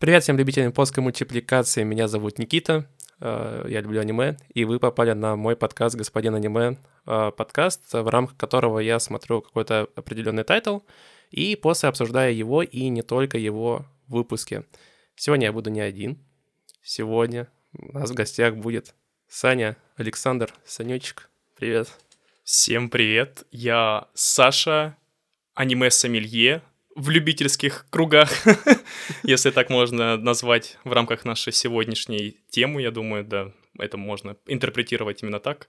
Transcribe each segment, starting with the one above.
Привет всем любителям плоской мультипликации, меня зовут Никита, э, я люблю аниме, и вы попали на мой подкаст «Господин аниме», э, подкаст, в рамках которого я смотрю какой-то определенный тайтл, и после обсуждаю его и не только его выпуски. Сегодня я буду не один, сегодня у нас в гостях будет Саня, Александр, Санечек, привет. Всем привет, я Саша, аниме-сомелье, в любительских кругах, если так можно назвать в рамках нашей сегодняшней темы, я думаю, да, это можно интерпретировать именно так.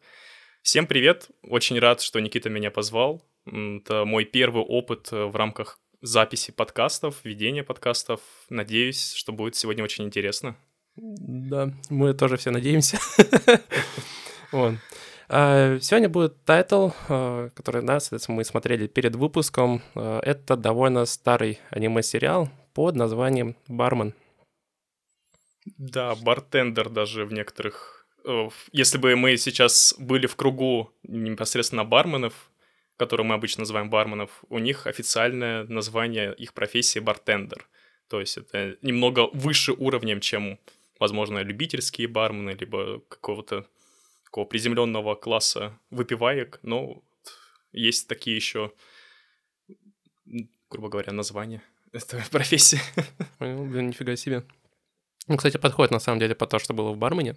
Всем привет, очень рад, что Никита меня позвал. Это мой первый опыт в рамках записи подкастов, ведения подкастов. Надеюсь, что будет сегодня очень интересно. Да, мы тоже все надеемся. Вот. А, сегодня будет тайтл, а, который, да, соответственно, мы смотрели перед выпуском. А, это довольно старый аниме-сериал под названием «Бармен». Да, bartender даже в некоторых... Э, если бы мы сейчас были в кругу непосредственно барменов, которые мы обычно называем барменов, у них официальное название их профессии bartender. То есть это немного выше уровнем, чем, возможно, любительские бармены, либо какого-то такого приземленного класса выпиваек, но есть такие еще, грубо говоря, названия этой профессии. Понял, блин, нифига себе. Ну, кстати, подходит на самом деле по то, что было в бармене.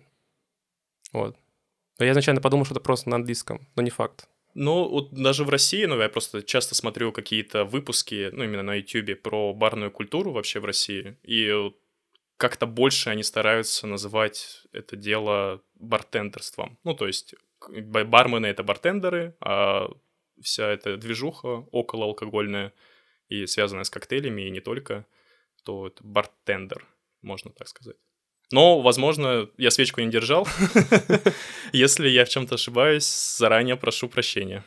Вот. Я изначально подумал, что это просто на английском, но не факт. Ну, вот даже в России, ну, я просто часто смотрю какие-то выпуски, ну, именно на YouTube про барную культуру вообще в России, и как-то больше они стараются называть это дело бартендерством. Ну, то есть бармены — это бартендеры, а вся эта движуха около алкогольная и связанная с коктейлями, и не только, то это бартендер, можно так сказать. Но, возможно, я свечку не держал. Если я в чем-то ошибаюсь, заранее прошу прощения.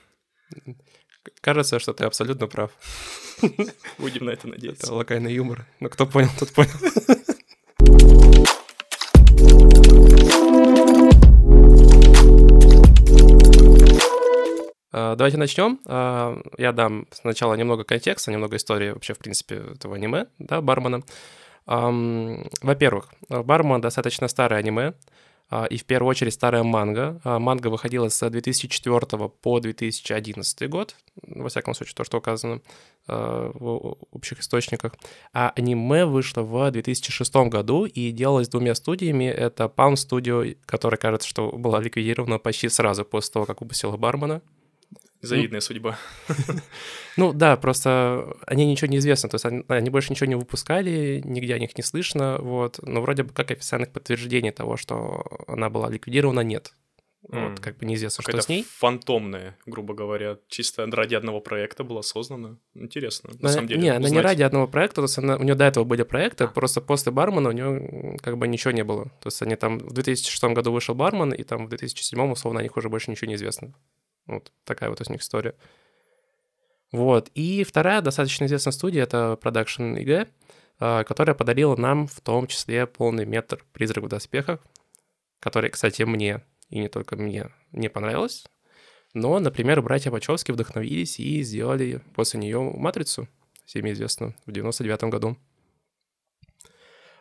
Кажется, что ты абсолютно прав. Будем на это надеяться. Это локальный юмор. Но кто понял, тот понял. Давайте начнем. А, я дам сначала немного контекста, немного истории вообще, в принципе, этого аниме, да, Бармана. Во-первых, Барман достаточно старое аниме, а, и в первую очередь старая манга. Манга выходила с 2004 по 2011 год, во всяком случае, то, что указано в общих источниках. А аниме вышло в 2006 году и делалось двумя студиями. Это Palm Studio, которая, кажется, что была ликвидирована почти сразу после того, как выпустила Бармана. Завидная судьба. Ну да, просто они ничего не известно, то есть они, они больше ничего не выпускали, нигде о них не слышно, вот, но вроде бы как официальных подтверждений того, что она была ликвидирована, нет. Mm. Вот, как бы неизвестно, что с ней. фантомная, грубо говоря, чисто ради одного проекта была создана. Интересно, на, на самом деле. Не, она не ради одного проекта, то есть она, у нее до этого были проекты, а. просто после Бармана у нее как бы ничего не было. То есть они там в 2006 году вышел Барман, и там в 2007 условно о них уже больше ничего не известно. Вот такая вот у них история. Вот. И вторая достаточно известная студия — это Production IG, а, которая подарила нам в том числе полный метр «Призрак в доспехах», который, кстати, мне, и не только мне, не понравилось. Но, например, братья Вачовски вдохновились и сделали после нее «Матрицу», всеми известно, в 99 году.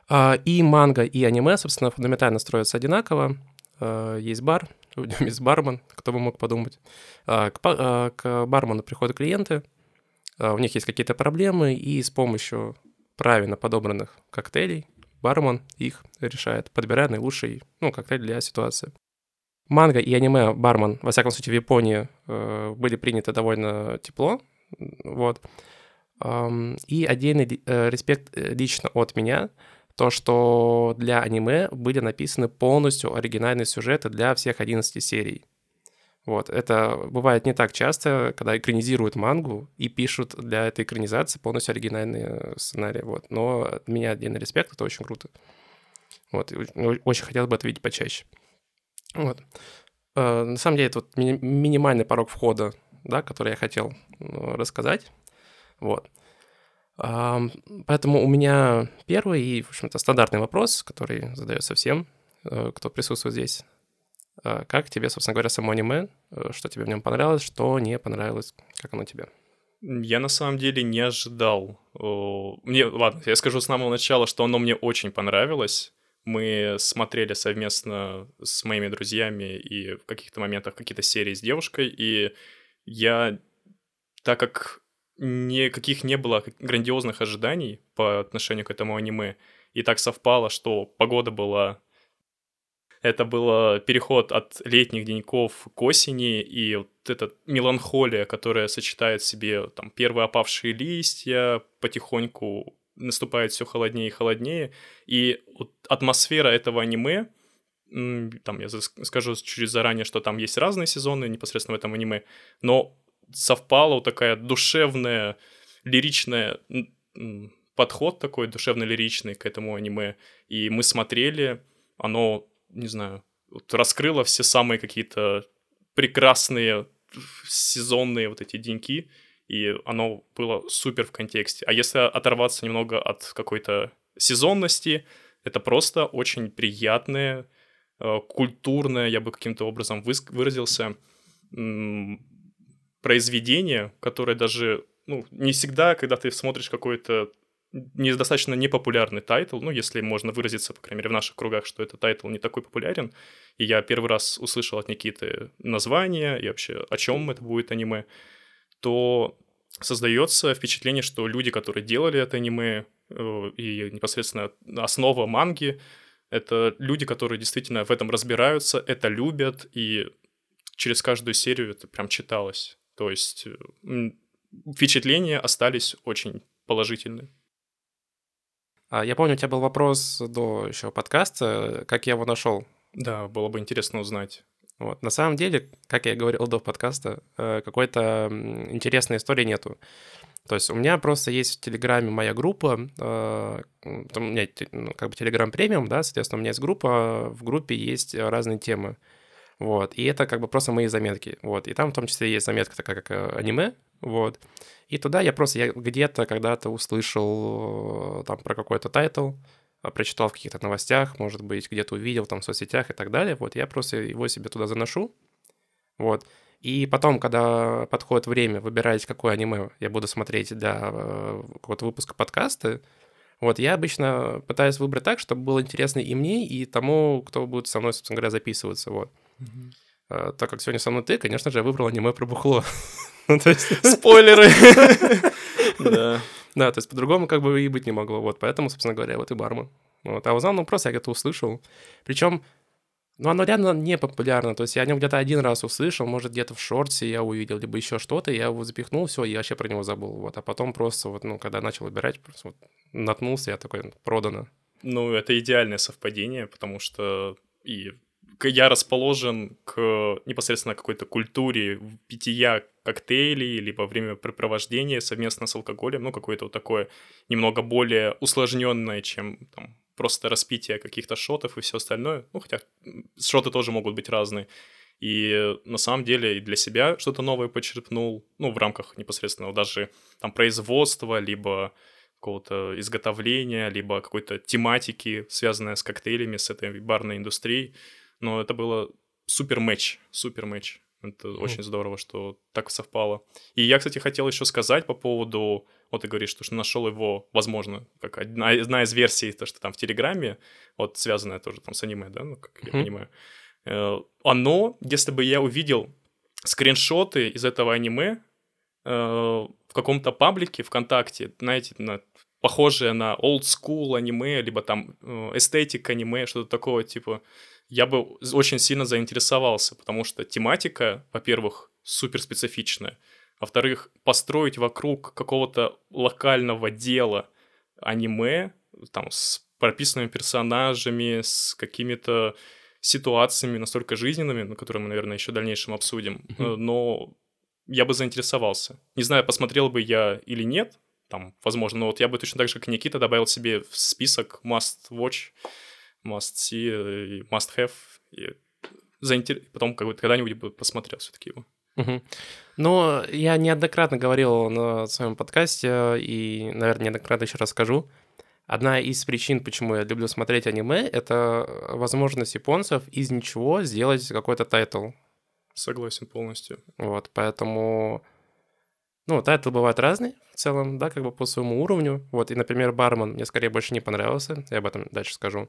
А, и манга, и аниме, собственно, фундаментально строятся одинаково. А, есть бар, в нем есть бармен, кто бы мог подумать. А, к, а, к бармену приходят клиенты, у них есть какие-то проблемы, и с помощью правильно подобранных коктейлей бармен их решает, подбирая наилучший ну, коктейль для ситуации. Манга и аниме бармен, во всяком случае, в Японии э, были приняты довольно тепло, вот. И отдельный э, респект э, лично от меня — то, что для аниме были написаны полностью оригинальные сюжеты для всех 11 серий. Вот, это бывает не так часто, когда экранизируют мангу и пишут для этой экранизации полностью оригинальные сценарии, вот. Но от меня отдельный респект, это очень круто. Вот, очень хотел бы это видеть почаще. Вот. Э, на самом деле, это вот ми- минимальный порог входа, да, который я хотел ну, рассказать. Вот. Поэтому у меня первый и, в общем-то, стандартный вопрос, который задается всем, э, кто присутствует здесь. А, как тебе, собственно говоря, само аниме? Э, что тебе в нем понравилось, что не понравилось? Как оно тебе? Я на самом деле не ожидал. Мне, ладно, я скажу с самого начала, что оно мне очень понравилось. Мы смотрели совместно с моими друзьями и в каких-то моментах какие-то серии с девушкой, и я, так как никаких не было грандиозных ожиданий по отношению к этому аниме, и так совпало, что погода была это был переход от летних деньков к осени, и вот эта меланхолия, которая сочетает в себе там первые опавшие листья, потихоньку наступает все холоднее и холоднее, и вот атмосфера этого аниме, там я скажу чуть заранее, что там есть разные сезоны непосредственно в этом аниме, но совпала вот такая душевная, лиричная подход такой душевно-лиричный к этому аниме, и мы смотрели, оно не знаю, вот раскрыла все самые какие-то прекрасные сезонные вот эти деньки, и оно было супер в контексте. А если оторваться немного от какой-то сезонности, это просто очень приятное, э, культурное, я бы каким-то образом выразился, произведение, которое даже ну, не всегда, когда ты смотришь какой-то недостаточно непопулярный тайтл, ну, если можно выразиться, по крайней мере, в наших кругах, что этот тайтл не такой популярен, и я первый раз услышал от Никиты название и вообще о чем это будет аниме, то создается впечатление, что люди, которые делали это аниме, э, и непосредственно основа манги, это люди, которые действительно в этом разбираются, это любят, и через каждую серию это прям читалось. То есть впечатления остались очень положительные. А, я помню, у тебя был вопрос до еще подкаста, как я его нашел. Да, было бы интересно узнать. Вот. На самом деле, как я говорил до подкаста, э, какой-то интересной истории нету. То есть у меня просто есть в Телеграме моя группа, э, у меня ну, как бы Телеграм премиум, да, соответственно, у меня есть группа, в группе есть разные темы. Вот, и это как бы просто мои заметки, вот, и там в том числе есть заметка такая, как э, аниме, вот, и туда я просто, я где-то когда-то услышал э, там про какой-то тайтл, э, прочитал в каких-то новостях, может быть, где-то увидел там в соцсетях и так далее, вот, я просто его себе туда заношу, вот, и потом, когда подходит время выбирать, какое аниме я буду смотреть для э, какого-то выпуска подкаста, вот, я обычно пытаюсь выбрать так, чтобы было интересно и мне, и тому, кто будет со мной, собственно говоря, записываться, вот. Mm-hmm. Так как сегодня со мной ты, конечно же, я выбрал аниме про бухло. Ну, Спойлеры. Да. Да, то есть по-другому как бы и быть не могло. Вот, поэтому, собственно говоря, вот и бармен. Вот. А узнал, ну, просто я где-то услышал. Причем, ну, оно реально не популярно. То есть я о нем где-то один раз услышал, может, где-то в шорте я увидел, либо еще что-то, я его запихнул, все, я вообще про него забыл. Вот. А потом просто вот, ну, когда начал выбирать, просто вот наткнулся, я такой, продано. Ну, это идеальное совпадение, потому что и я расположен к непосредственно какой-то культуре питья коктейлей, либо времяпрепровождения совместно с алкоголем, ну, какое-то вот такое немного более усложненное, чем там, просто распитие каких-то шотов и все остальное. Ну, хотя шоты тоже могут быть разные. И на самом деле и для себя что-то новое почерпнул, ну, в рамках непосредственно даже там производства, либо какого-то изготовления, либо какой-то тематики, связанной с коктейлями, с этой барной индустрией но это было супер матч, супер матч. Это mm. очень здорово, что так совпало. И я, кстати, хотел еще сказать по поводу, вот ты говоришь, что, нашел его, возможно, как одна, одна из версий, то, что там в Телеграме, вот связанная тоже там с аниме, да, ну, как mm-hmm. я понимаю. Э, оно, если бы я увидел скриншоты из этого аниме э, в каком-то паблике ВКонтакте, знаете, на, похожее на old school аниме, либо там э, эстетик аниме, что-то такого типа я бы очень сильно заинтересовался, потому что тематика, во-первых, супер специфичная, во-вторых, построить вокруг какого-то локального дела аниме, там, с прописанными персонажами, с какими-то ситуациями настолько жизненными, на которые мы, наверное, еще в дальнейшем обсудим, mm-hmm. но я бы заинтересовался. Не знаю, посмотрел бы я или нет, там, возможно, но вот я бы точно так же, как Никита, добавил себе в список must watch must see и must have. И заинтер... потом как когда-нибудь бы посмотрел все-таки его. Угу. Ну, я неоднократно говорил на своем подкасте и, наверное, неоднократно еще расскажу. Одна из причин, почему я люблю смотреть аниме, это возможность японцев из ничего сделать какой-то тайтл. Согласен полностью. Вот, поэтому Ну, тайтлы бывают разные в целом, да, как бы по своему уровню. Вот, и, например, «Бармен» мне скорее больше не понравился, я об этом дальше скажу.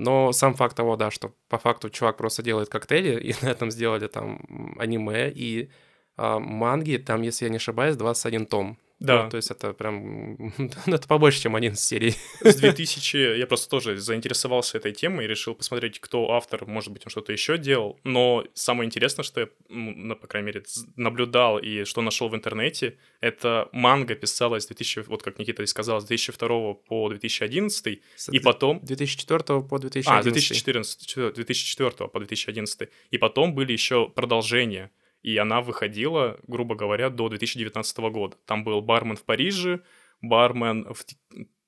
Но сам факт того, да, что по факту чувак просто делает коктейли, и на этом сделали там аниме, и а, манги, там, если я не ошибаюсь, 21 том. Да. Ну, то есть это прям... Это побольше, чем один серий. С 2000... Я просто тоже заинтересовался этой темой и решил посмотреть, кто автор, может быть, он что-то еще делал. Но самое интересное, что я, ну, по крайней мере, наблюдал и что нашел в интернете, это манга писалась с 2000... Вот как Никита и сказал, с 2002 по 2011, с и потом... 2004 по 2011. А, 2014, 2004 по 2011. И потом были еще продолжения и она выходила, грубо говоря, до 2019 года. Там был бармен в Париже, бармен в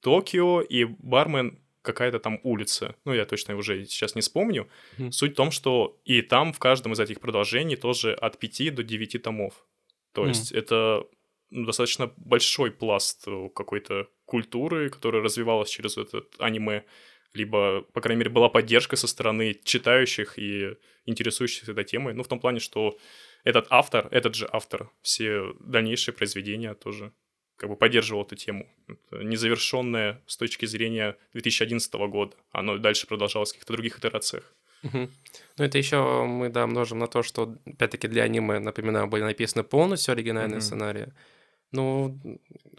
Токио и бармен какая-то там улица. Ну, я точно уже сейчас не вспомню. Mm. Суть в том, что и там в каждом из этих продолжений тоже от 5 до 9 томов. То mm. есть это ну, достаточно большой пласт э, какой-то культуры, которая развивалась через этот аниме, либо, по крайней мере, была поддержка со стороны читающих и интересующихся этой темой. Ну, в том плане, что этот автор, этот же автор, все дальнейшие произведения тоже как бы поддерживал эту тему. Это незавершенное с точки зрения 2011 года. Оно дальше продолжалось в каких-то других итерациях. Угу. Ну, это еще мы, да, множим на то, что, опять-таки, для аниме, напоминаю, были написаны полностью оригинальные угу. сценарии. Ну,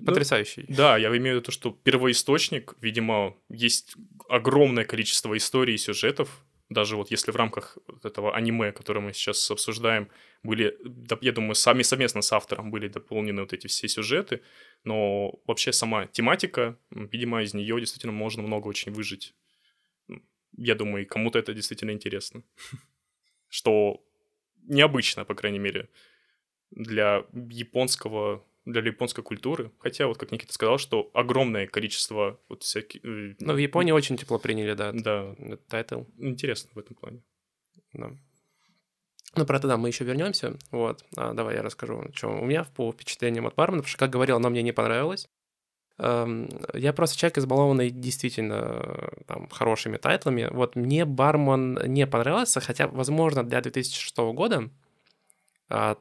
потрясающий. Да, да, я имею в виду то, что первоисточник, видимо, есть огромное количество историй и сюжетов, даже вот если в рамках этого аниме, которое мы сейчас обсуждаем, были, я думаю, сами совместно с автором были дополнены вот эти все сюжеты, но вообще сама тематика, видимо, из нее действительно можно много очень выжить. Я думаю, кому-то это действительно интересно. Что необычно, по крайней мере, для японского для японской культуры. Хотя, вот как Никита сказал, что огромное количество вот всяких... Э, Но в Японии очень тепло приняли, да. Да. Тайтл. Интересно в этом плане. Да. Ну, про это, да, мы еще вернемся. Вот. А, давай я расскажу, что у меня по впечатлениям от бармена, потому что, как говорил, оно мне не понравилось. Эм, я просто человек избалованный действительно там, хорошими тайтлами. Вот мне бармен не понравился, хотя, возможно, для 2006 года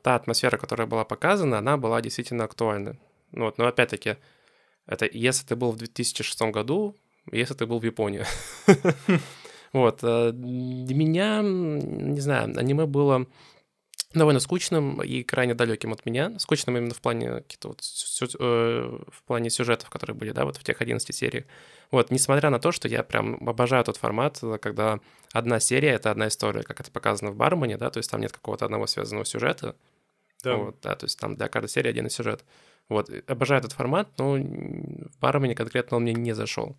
та атмосфера, которая была показана, она была действительно актуальна. Ну, вот, но опять-таки, это если ты был в 2006 году, если ты был в Японии. Вот. Э, для меня, не знаю, аниме было довольно скучным и крайне далеким от меня. Скучным именно в плане каких-то вот э, в плане сюжетов, которые были, да, вот в тех 11 сериях. Вот, несмотря на то, что я прям обожаю тот формат, когда одна серия — это одна история, как это показано в Бармане, да, то есть там нет какого-то одного связанного сюжета. Да. Вот, да, то есть там для каждой серии один сюжет. Вот, обожаю этот формат, но в Бармане конкретно он мне не зашел.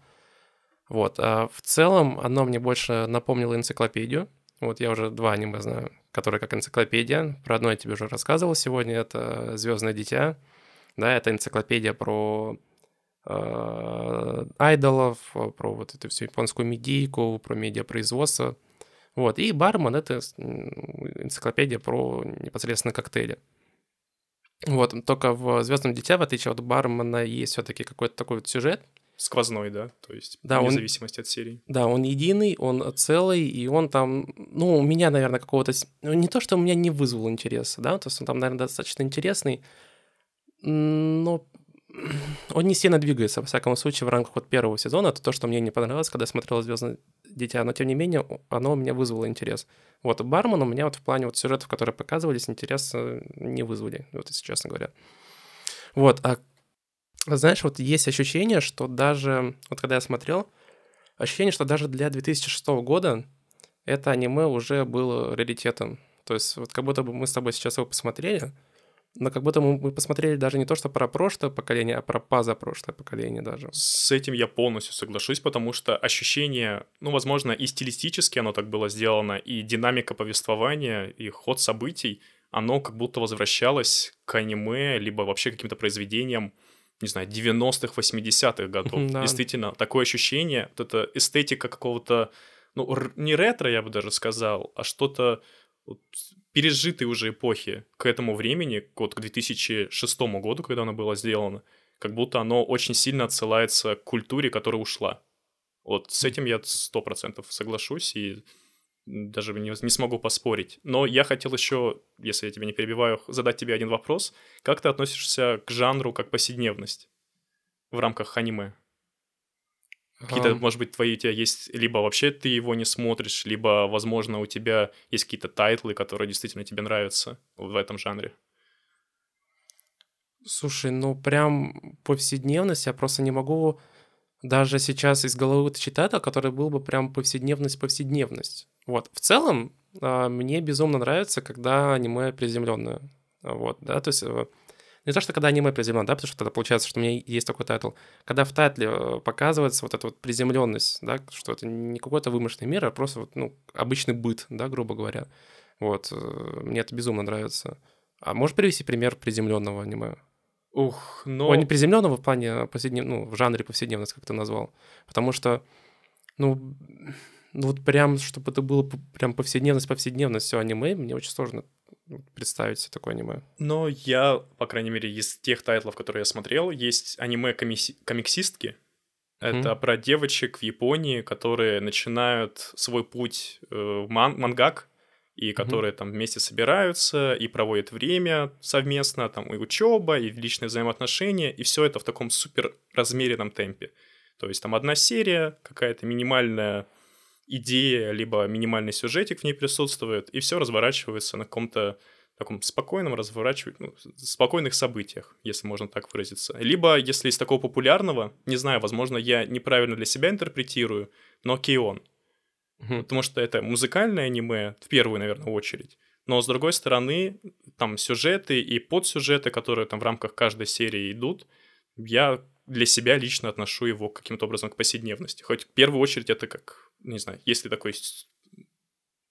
Вот, а в целом оно мне больше напомнило энциклопедию. Вот я уже два аниме знаю, которые как энциклопедия. Про одно я тебе уже рассказывал сегодня, это Звездное дитя. Да, это энциклопедия про э, айдолов, про вот эту всю японскую медийку, про медиапроизводство. Вот, и Бармен — это энциклопедия про непосредственно коктейли. Вот, только в «Звездном дитя», в отличие от Бармена, есть все-таки какой-то такой вот сюжет, сквозной, да, то есть да, вне он, зависимости от серии. Да, он единый, он целый, и он там, ну, у меня, наверное, какого-то... Ну, не то, что у меня не вызвал интереса, да, то есть он там, наверное, достаточно интересный, но он не сильно двигается, во всяком случае, в рамках вот первого сезона. Это то, что мне не понравилось, когда я смотрел «Звездное дитя», но, тем не менее, оно у меня вызвало интерес. Вот «Бармен» у меня вот в плане вот сюжетов, которые показывались, интерес не вызвали, вот если честно говоря. Вот, а знаешь, вот есть ощущение, что даже, вот когда я смотрел, ощущение, что даже для 2006 года это аниме уже было раритетом. То есть вот как будто бы мы с тобой сейчас его посмотрели, но как будто мы посмотрели даже не то, что про прошлое поколение, а про позапрошлое поколение даже. С этим я полностью соглашусь, потому что ощущение, ну, возможно, и стилистически оно так было сделано, и динамика повествования, и ход событий, оно как будто возвращалось к аниме, либо вообще каким-то произведениям не знаю, 90-х, 80-х годов. Да. Действительно, такое ощущение, вот эта эстетика какого-то, ну, не ретро, я бы даже сказал, а что-то вот, пережитой уже эпохи к этому времени, вот к 2006 году, когда оно было сделано, как будто оно очень сильно отсылается к культуре, которая ушла. Вот с этим я сто процентов соглашусь, и даже не, не смогу поспорить. Но я хотел еще, если я тебя не перебиваю, задать тебе один вопрос. Как ты относишься к жанру как повседневность в рамках аниме? Какие-то, эм... может быть, твои у тебя есть, либо вообще ты его не смотришь, либо, возможно, у тебя есть какие-то тайтлы, которые действительно тебе нравятся в этом жанре. Слушай, ну прям повседневность я просто не могу даже сейчас из головы вытащить тайтл, который был бы прям повседневность-повседневность. Вот. В целом, а, мне безумно нравится, когда аниме приземленное. Вот, да, то есть э, не то, что когда аниме приземлено, да, потому что тогда получается, что у меня есть такой тайтл. Когда в тайтле э, показывается вот эта вот приземленность, да, что это не какой-то вымышленный мир, а просто вот, ну, обычный быт, да, грубо говоря. Вот, э, мне это безумно нравится. А можешь привести пример приземленного аниме? Ух, но... О, не приземленного в плане повседнев... ну, в жанре повседневность, как ты назвал. Потому что, ну, ну вот прям, чтобы это было прям повседневность, повседневность, все аниме, мне очень сложно представить себе такое аниме. Но я, по крайней мере, из тех тайтлов, которые я смотрел, есть аниме-комиксистки. Это mm про девочек в Японии, которые начинают свой путь э, в ман- мангак, и которые mm там вместе собираются и проводят время совместно, там и учеба, и личные взаимоотношения, и все это в таком супер размеренном темпе. То есть там одна серия, какая-то минимальная идея, либо минимальный сюжетик в ней присутствует, и все разворачивается на каком-то таком спокойном разворачивании, ну, спокойных событиях, если можно так выразиться. Либо, если из такого популярного, не знаю, возможно, я неправильно для себя интерпретирую, но Кейон. Потому что это музыкальное аниме, в первую, наверное, очередь. Но, с другой стороны, там сюжеты и подсюжеты, которые там в рамках каждой серии идут, я для себя лично отношу его каким-то образом к повседневности. Хоть в первую очередь это как не знаю, есть ли такой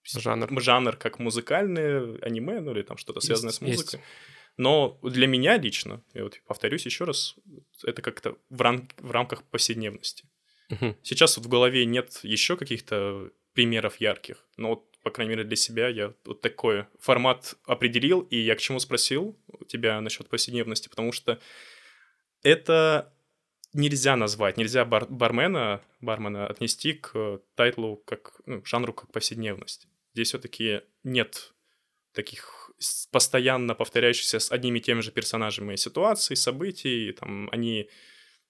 жанр, жанр как музыкальное аниме, ну или там что-то связанное есть, с музыкой. Есть. Но для меня лично, я вот повторюсь еще раз, это как-то в, рам- в рамках повседневности. Угу. Сейчас вот в голове нет еще каких-то примеров ярких, но вот, по крайней мере, для себя я вот такой формат определил, и я к чему спросил тебя насчет повседневности, потому что это нельзя назвать, нельзя бар бармена, бармена отнести к тайтлу как ну, жанру как повседневность. Здесь все-таки нет таких постоянно повторяющихся с одними и теми же персонажами ситуаций, событий, там они,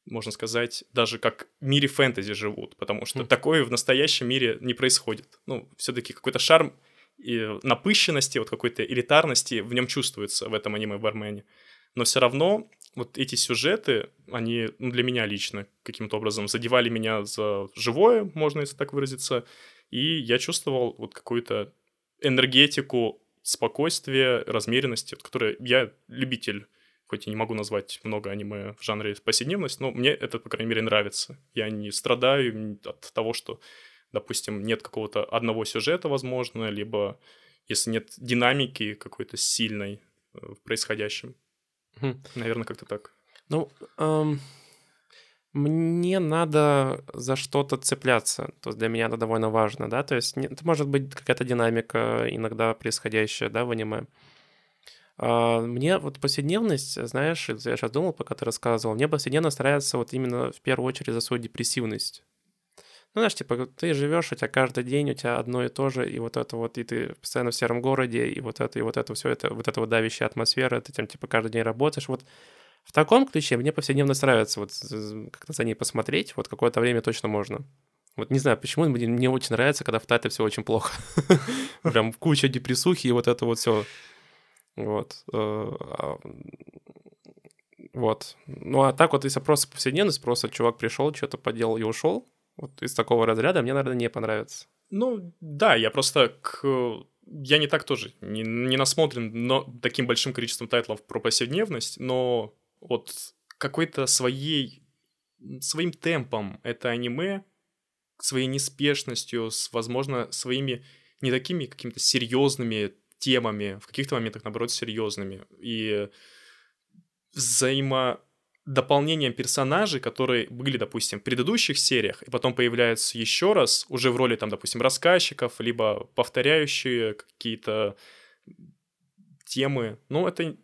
можно сказать, даже как в мире фэнтези живут, потому что mm. такое в настоящем мире не происходит. Ну, все-таки какой-то шарм и напыщенности, вот какой-то элитарности в нем чувствуется в этом аниме-бармене. Но все равно вот эти сюжеты, они ну, для меня лично каким-то образом задевали меня за живое, можно если так выразиться, и я чувствовал вот какую-то энергетику спокойствия, размеренности, вот, которая я любитель, хоть и не могу назвать много аниме в жанре повседневность, но мне это, по крайней мере, нравится. Я не страдаю от того, что, допустим, нет какого-то одного сюжета, возможно, либо если нет динамики какой-то сильной э, в происходящем. Хм. Наверное, как-то так. Ну, эм, мне надо за что-то цепляться. То есть для меня это довольно важно, да. То есть это может быть какая-то динамика иногда происходящая, да, в аниме. Мне вот повседневность, знаешь, я сейчас думал, пока ты рассказывал, мне повседневно старается вот именно в первую очередь за свою депрессивность. Ну, знаешь, типа, ты живешь, у тебя каждый день у тебя одно и то же, и вот это вот, и ты постоянно в сером городе, и вот это, и вот это, все это, вот эта вот давящая атмосфера, ты там, типа, каждый день работаешь. Вот в таком ключе мне повседневно нравится вот как-то за ней посмотреть, вот какое-то время точно можно. Вот не знаю, почему мне очень нравится, когда в Тате все очень плохо. Прям куча депрессухи и вот это вот все. Вот. Э, а, вот. Ну а так вот, если просто повседневность, просто чувак пришел, что-то поделал и ушел, вот из такого разряда мне, наверное, не понравится. Ну, да, я просто к... Я не так тоже, не, не насмотрен но таким большим количеством тайтлов про повседневность, но вот какой-то своей, своим темпом это аниме, своей неспешностью, с, возможно, своими не такими какими-то серьезными темами, в каких-то моментах, наоборот, серьезными. И взаимо дополнением персонажей, которые были, допустим, в предыдущих сериях, и потом появляются еще раз, уже в роли, там, допустим, рассказчиков, либо повторяющие какие-то темы. Ну, это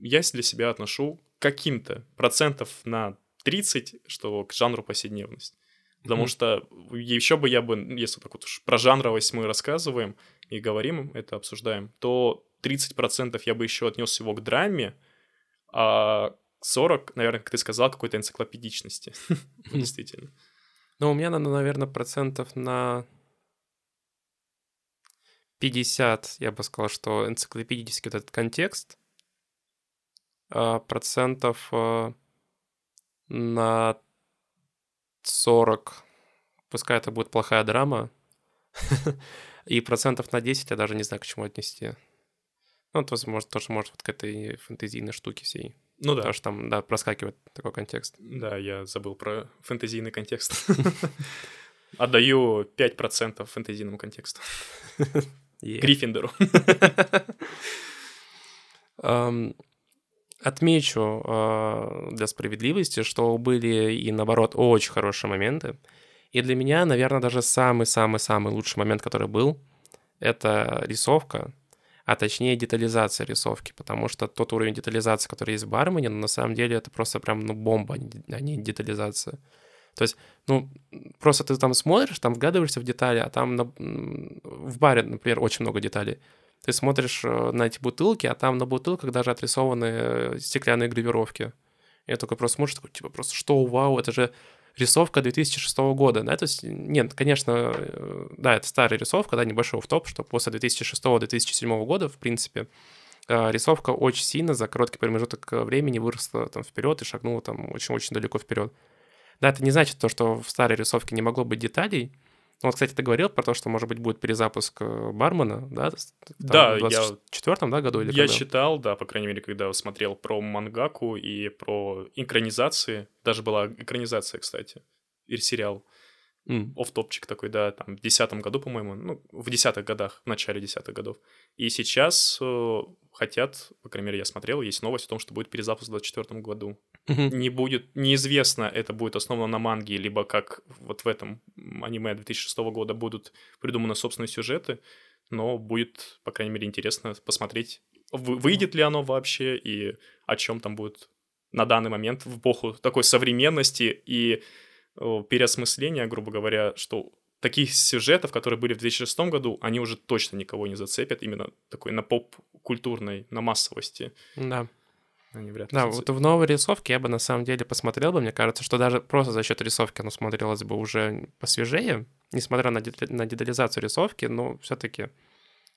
я для себя отношу каким-то процентов на 30, что к жанру повседневность. Потому Мгм. что еще бы я бы, если так вот уж про жанровость мы рассказываем и говорим, это обсуждаем, то 30% я бы еще отнес его к драме, а 40, наверное, как ты сказал, какой-то энциклопедичности. Действительно. Ну, у меня, наверное, процентов на 50, я бы сказал, что энциклопедический вот этот контекст, а процентов э, на 40, пускай это будет плохая драма, и процентов на 10 я даже не знаю, к чему отнести. Ну, это, возможно, тоже может вот к этой фэнтезийной штуке всей. Ну да, Потому что там, да, проскакивает такой контекст. да, я забыл про фэнтезийный контекст. Отдаю 5% фэнтезийному контексту. Гриффиндору. Отмечу а, для справедливости, что были и, наоборот, очень хорошие моменты. И для меня, наверное, даже самый-самый-самый лучший момент, который был, это рисовка, а точнее детализация рисовки, потому что тот уровень детализации, который есть в Бармене, ну, на самом деле это просто прям ну, бомба, а не а детализация. То есть, ну, просто ты там смотришь, там вгадываешься в детали, а там на- в баре, например, очень много деталей. Ты смотришь э, на эти бутылки, а там на бутылках даже отрисованы э, стеклянные гравировки. Я такой просто смотришь, такой, типа, просто что, вау, это же рисовка 2006 года, да, то есть, нет, конечно, э, да, это старая рисовка, да, небольшой в топ, что после 2006-2007 года, в принципе, э, рисовка очень сильно за короткий промежуток э, времени выросла там вперед и шагнула там очень-очень далеко вперед. Да, это не значит то, что в старой рисовке не могло быть деталей. Ну, Вот, кстати, ты говорил про то, что, может быть, будет перезапуск э, Бармена, да? там Да, в я- 24 да, году или Я когда? читал, да, по крайней мере, когда смотрел про мангаку и про экранизации. Даже была экранизация, кстати, и сериал. М, оф-топчик такой, да, там, в десятом году, по-моему, ну, в десятых годах, в начале десятых годов. И сейчас э, хотят, по крайней мере, я смотрел, есть новость о том, что будет перезапуск в 24 году. Не будет, неизвестно, это будет основано на манге, либо как вот в этом аниме 2006 года будут придуманы собственные сюжеты, но будет, по крайней мере, интересно посмотреть, вы- выйдет ли оно вообще и о чем там будет на данный момент в эпоху такой современности и переосмысления, грубо говоря, что таких сюжетов, которые были в 2006 году, они уже точно никого не зацепят, именно такой на поп-культурной, на массовости. Да. Они вряд ли Да, вот в новой рисовке я бы на самом деле посмотрел бы. Мне кажется, что даже просто за счет рисовки оно смотрелось бы уже посвежее, несмотря на, дет- на детализацию рисовки, но все-таки,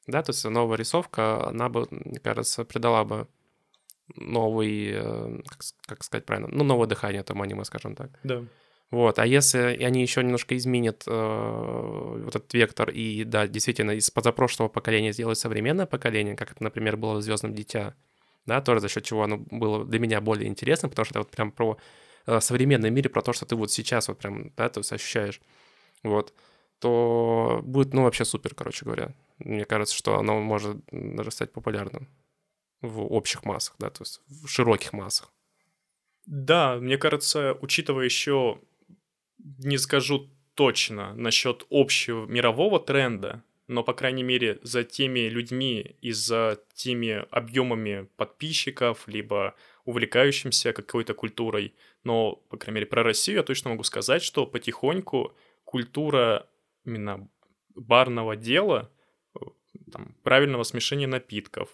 да, то есть новая рисовка, она бы, мне кажется, придала бы новый, э, как, как сказать правильно, ну, новое дыхание этому аниме, скажем так. Да. Вот, а если они еще немножко изменят э, вот этот вектор и, да, действительно, из позапрошлого поколения сделать современное поколение, как это, например, было в «Звездном дитя», да, тоже за счет чего оно было для меня более интересно, потому что это вот прям про э, современный мир про то, что ты вот сейчас вот прям, да, то есть ощущаешь, вот, то будет, ну, вообще супер, короче говоря. Мне кажется, что оно может даже стать популярным в общих массах, да, то есть в широких массах. Да, мне кажется, учитывая еще, не скажу точно насчет общего мирового тренда, но, по крайней мере, за теми людьми и за теми объемами подписчиков, либо увлекающимся какой-то культурой, но, по крайней мере, про Россию я точно могу сказать, что потихоньку культура именно барного дела, там, правильного смешения напитков,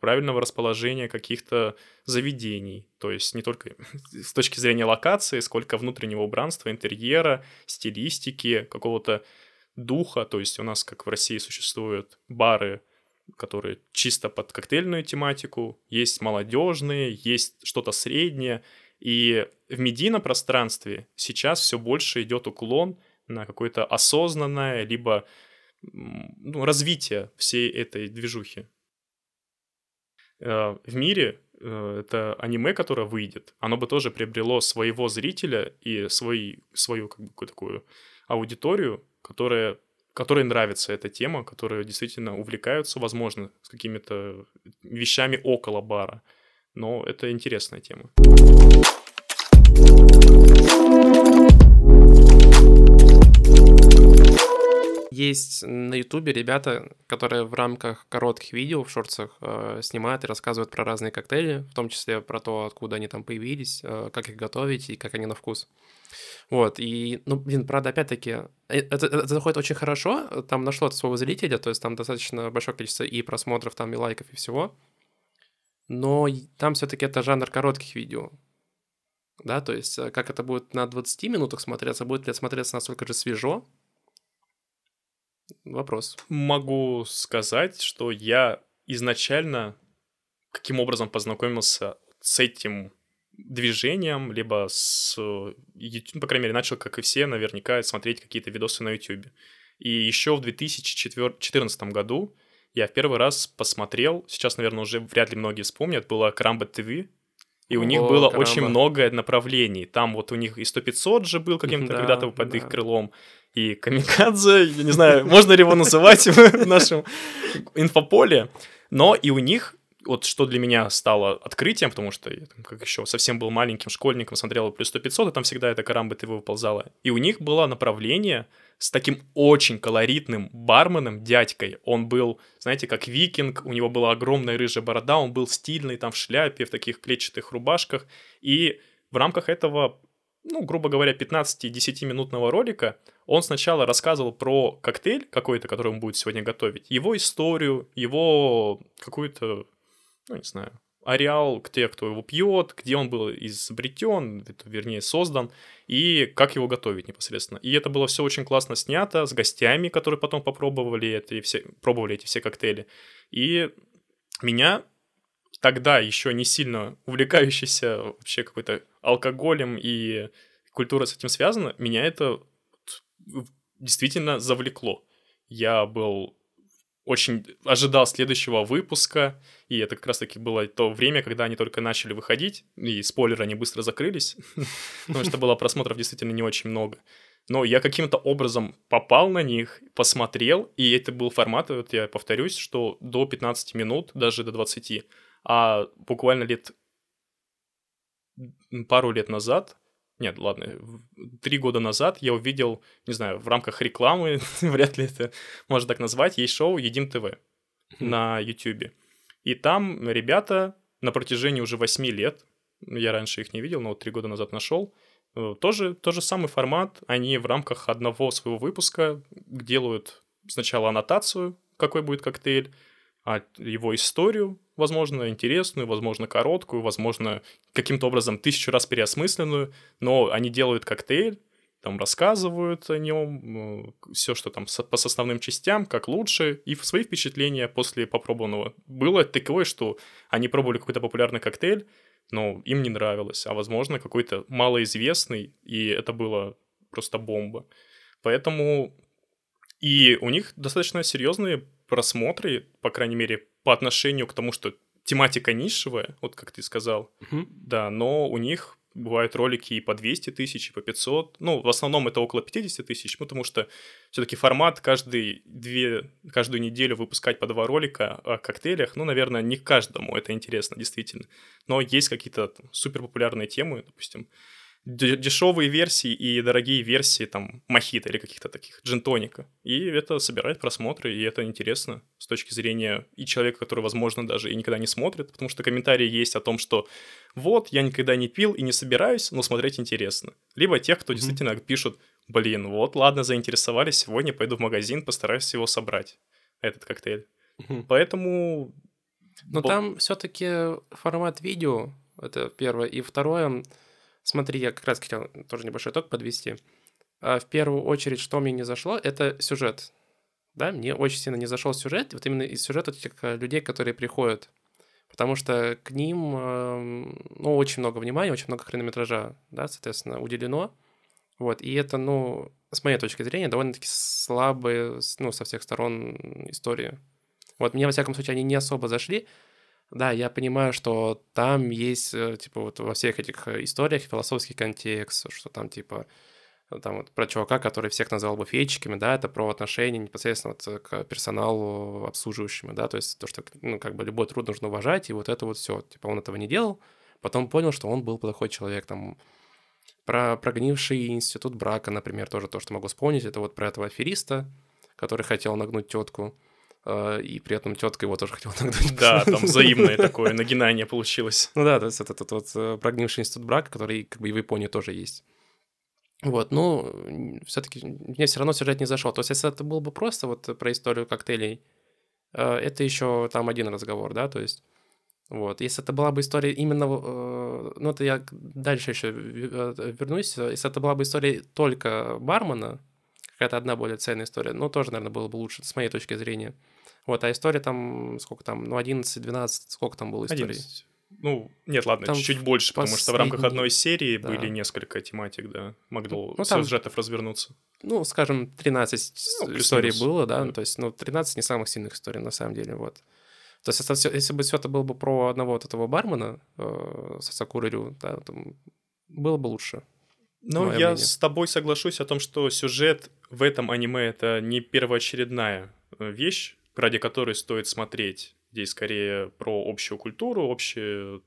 правильного расположения каких-то заведений, то есть не только с точки зрения локации, сколько внутреннего убранства, интерьера, стилистики, какого-то духа, то есть у нас, как в России, существуют бары, которые чисто под коктейльную тематику, есть молодежные, есть что-то среднее, и в медийном пространстве сейчас все больше идет уклон на какое-то осознанное, либо ну, развитие всей этой движухи. Э, В мире э, это аниме, которое выйдет, оно бы тоже приобрело своего зрителя и свой, свою как бы, такую аудиторию, которая, которой нравится эта тема, которые действительно увлекаются, возможно, с какими-то вещами около бара. Но это интересная тема. Есть на Ютубе ребята, которые в рамках коротких видео в шортсах э, снимают и рассказывают про разные коктейли, в том числе про то, откуда они там появились, э, как их готовить и как они на вкус. Вот, и, ну, блин, правда, опять-таки, э, это, это заходит очень хорошо, там нашло от своего зрителя, то есть там достаточно большое количество и просмотров, там, и лайков, и всего, но там все таки это жанр коротких видео, да, то есть э, как это будет на 20 минутах смотреться, будет ли смотреться настолько же свежо, вопрос. Могу сказать, что я изначально каким образом познакомился с этим движением, либо с YouTube, ну, по крайней мере, начал, как и все, наверняка смотреть какие-то видосы на YouTube. И еще в 2014 году я в первый раз посмотрел, сейчас, наверное, уже вряд ли многие вспомнят, было Крамба ТВ, и у О, них было карамба. очень много направлений. Там вот у них и 100-500 же был каким-то да, когда-то под да. их крылом, и Камикадзе, я не знаю, можно ли его называть в нашем инфополе, но и у них вот что для меня стало открытием, потому что я там, как еще совсем был маленьким школьником, смотрел плюс 100-500, и там всегда эта карамба ТВ выползала. И у них было направление с таким очень колоритным барменом, дядькой. Он был, знаете, как викинг, у него была огромная рыжая борода, он был стильный, там в шляпе, в таких клетчатых рубашках. И в рамках этого ну, грубо говоря, 15-10-минутного ролика, он сначала рассказывал про коктейль какой-то, который он будет сегодня готовить, его историю, его какую-то ну, не знаю, ареал, где кто его пьет, где он был изобретен, вернее, создан, и как его готовить непосредственно. И это было все очень классно снято, с гостями, которые потом попробовали, это, все, пробовали эти все коктейли. И меня тогда еще не сильно увлекающийся вообще какой-то алкоголем и культура с этим связана, меня это действительно завлекло. Я был очень ожидал следующего выпуска, и это как раз-таки было то время, когда они только начали выходить, и спойлеры, они быстро закрылись, потому что было просмотров действительно не очень много. Но я каким-то образом попал на них, посмотрел, и это был формат, вот я повторюсь, что до 15 минут, даже до 20, а буквально лет пару лет назад нет, ладно, три года назад я увидел, не знаю, в рамках рекламы, вряд ли это можно так назвать, есть шоу «Едим ТВ» на YouTube. И там ребята на протяжении уже восьми лет, я раньше их не видел, но вот три года назад нашел, э, тоже тот же самый формат, они в рамках одного своего выпуска делают сначала аннотацию, какой будет коктейль, а его историю, возможно, интересную, возможно, короткую, возможно, каким-то образом тысячу раз переосмысленную, но они делают коктейль, там рассказывают о нем, э, все, что там по основным частям, как лучше, и свои впечатления после попробованного. Было таковое, что они пробовали какой-то популярный коктейль, но им не нравилось, а возможно какой-то малоизвестный, и это было просто бомба. Поэтому и у них достаточно серьезные просмотры, по крайней мере, по отношению к тому, что тематика нишевая, вот как ты сказал, угу. да, но у них бывают ролики и по 200 тысяч, и по 500. Ну, в основном это около 50 тысяч, потому что все-таки формат каждый две, каждую неделю выпускать по два ролика о коктейлях, ну, наверное, не каждому это интересно, действительно. Но есть какие-то супер популярные темы, допустим, дешевые версии и дорогие версии там мохито или каких-то таких джентоника. И это собирает просмотры, и это интересно с точки зрения и человека, который, возможно, даже и никогда не смотрит, потому что комментарии есть о том, что вот, я никогда не пил и не собираюсь, но смотреть интересно. Либо тех, кто mm-hmm. действительно пишут, блин, вот, ладно, заинтересовались, сегодня пойду в магазин, постараюсь его собрать, этот коктейль. Mm-hmm. Поэтому... Но Бо... там все-таки формат видео, это первое, и второе, Смотри, я как раз хотел тоже небольшой итог подвести. А, в первую очередь, что мне не зашло, это сюжет. Да, мне очень сильно не зашел сюжет, вот именно из сюжета этих э, людей, которые приходят. Потому что к ним, эм, ну, очень много внимания, очень много хронометража, да, соответственно, уделено. Вот, и это, ну, с моей точки зрения, довольно-таки слабые, ну, со всех сторон истории. Вот мне, во всяком случае, они не особо зашли. Да, я понимаю, что там есть, э, типа, вот во всех этих э, историях философский контекст, что там, типа, там вот про чувака, который всех назвал буфетчиками, да, это про отношение непосредственно вот к персоналу обслуживающему, да, то есть то, что, ну, как бы любой труд нужно уважать, и вот это вот все, типа, он этого не делал, потом понял, что он был плохой человек, там, про прогнивший институт брака, например, тоже то, что могу вспомнить, это вот про этого афериста, который хотел нагнуть тетку, Э, и при этом тетка его тоже хотела нагнуть. Да, там взаимное такое нагинание получилось. Ну да, то есть это тот вот э, прогнивший институт брака, который как бы и в Японии тоже есть. Вот, ну, все-таки мне все равно сюжет не зашел. То есть, если это было бы просто вот про историю коктейлей, э, это еще там один разговор, да, то есть, вот, если это была бы история именно, э, ну, это я дальше еще э, вернусь, если это была бы история только бармена, какая-то одна более ценная история, ну, тоже, наверное, было бы лучше, с моей точки зрения. Вот, а история там, сколько там, ну, 11-12, сколько там было историй? 11. Ну, нет, ладно, там чуть больше, потому что в рамках одной серии да. были несколько тематик, да, могло ну, там, сюжетов развернуться. Ну, скажем, 13 ну, историй было, да, да, то есть, ну, 13 не самых сильных историй, на самом деле, вот. То есть, если, если бы все это было бы про одного вот этого бармена, э, Сакуры Рю, да, то было бы лучше. Ну, я мнение. с тобой соглашусь о том, что сюжет в этом аниме это не первоочередная э, вещь, ради которой стоит смотреть. Здесь скорее про общую культуру, общий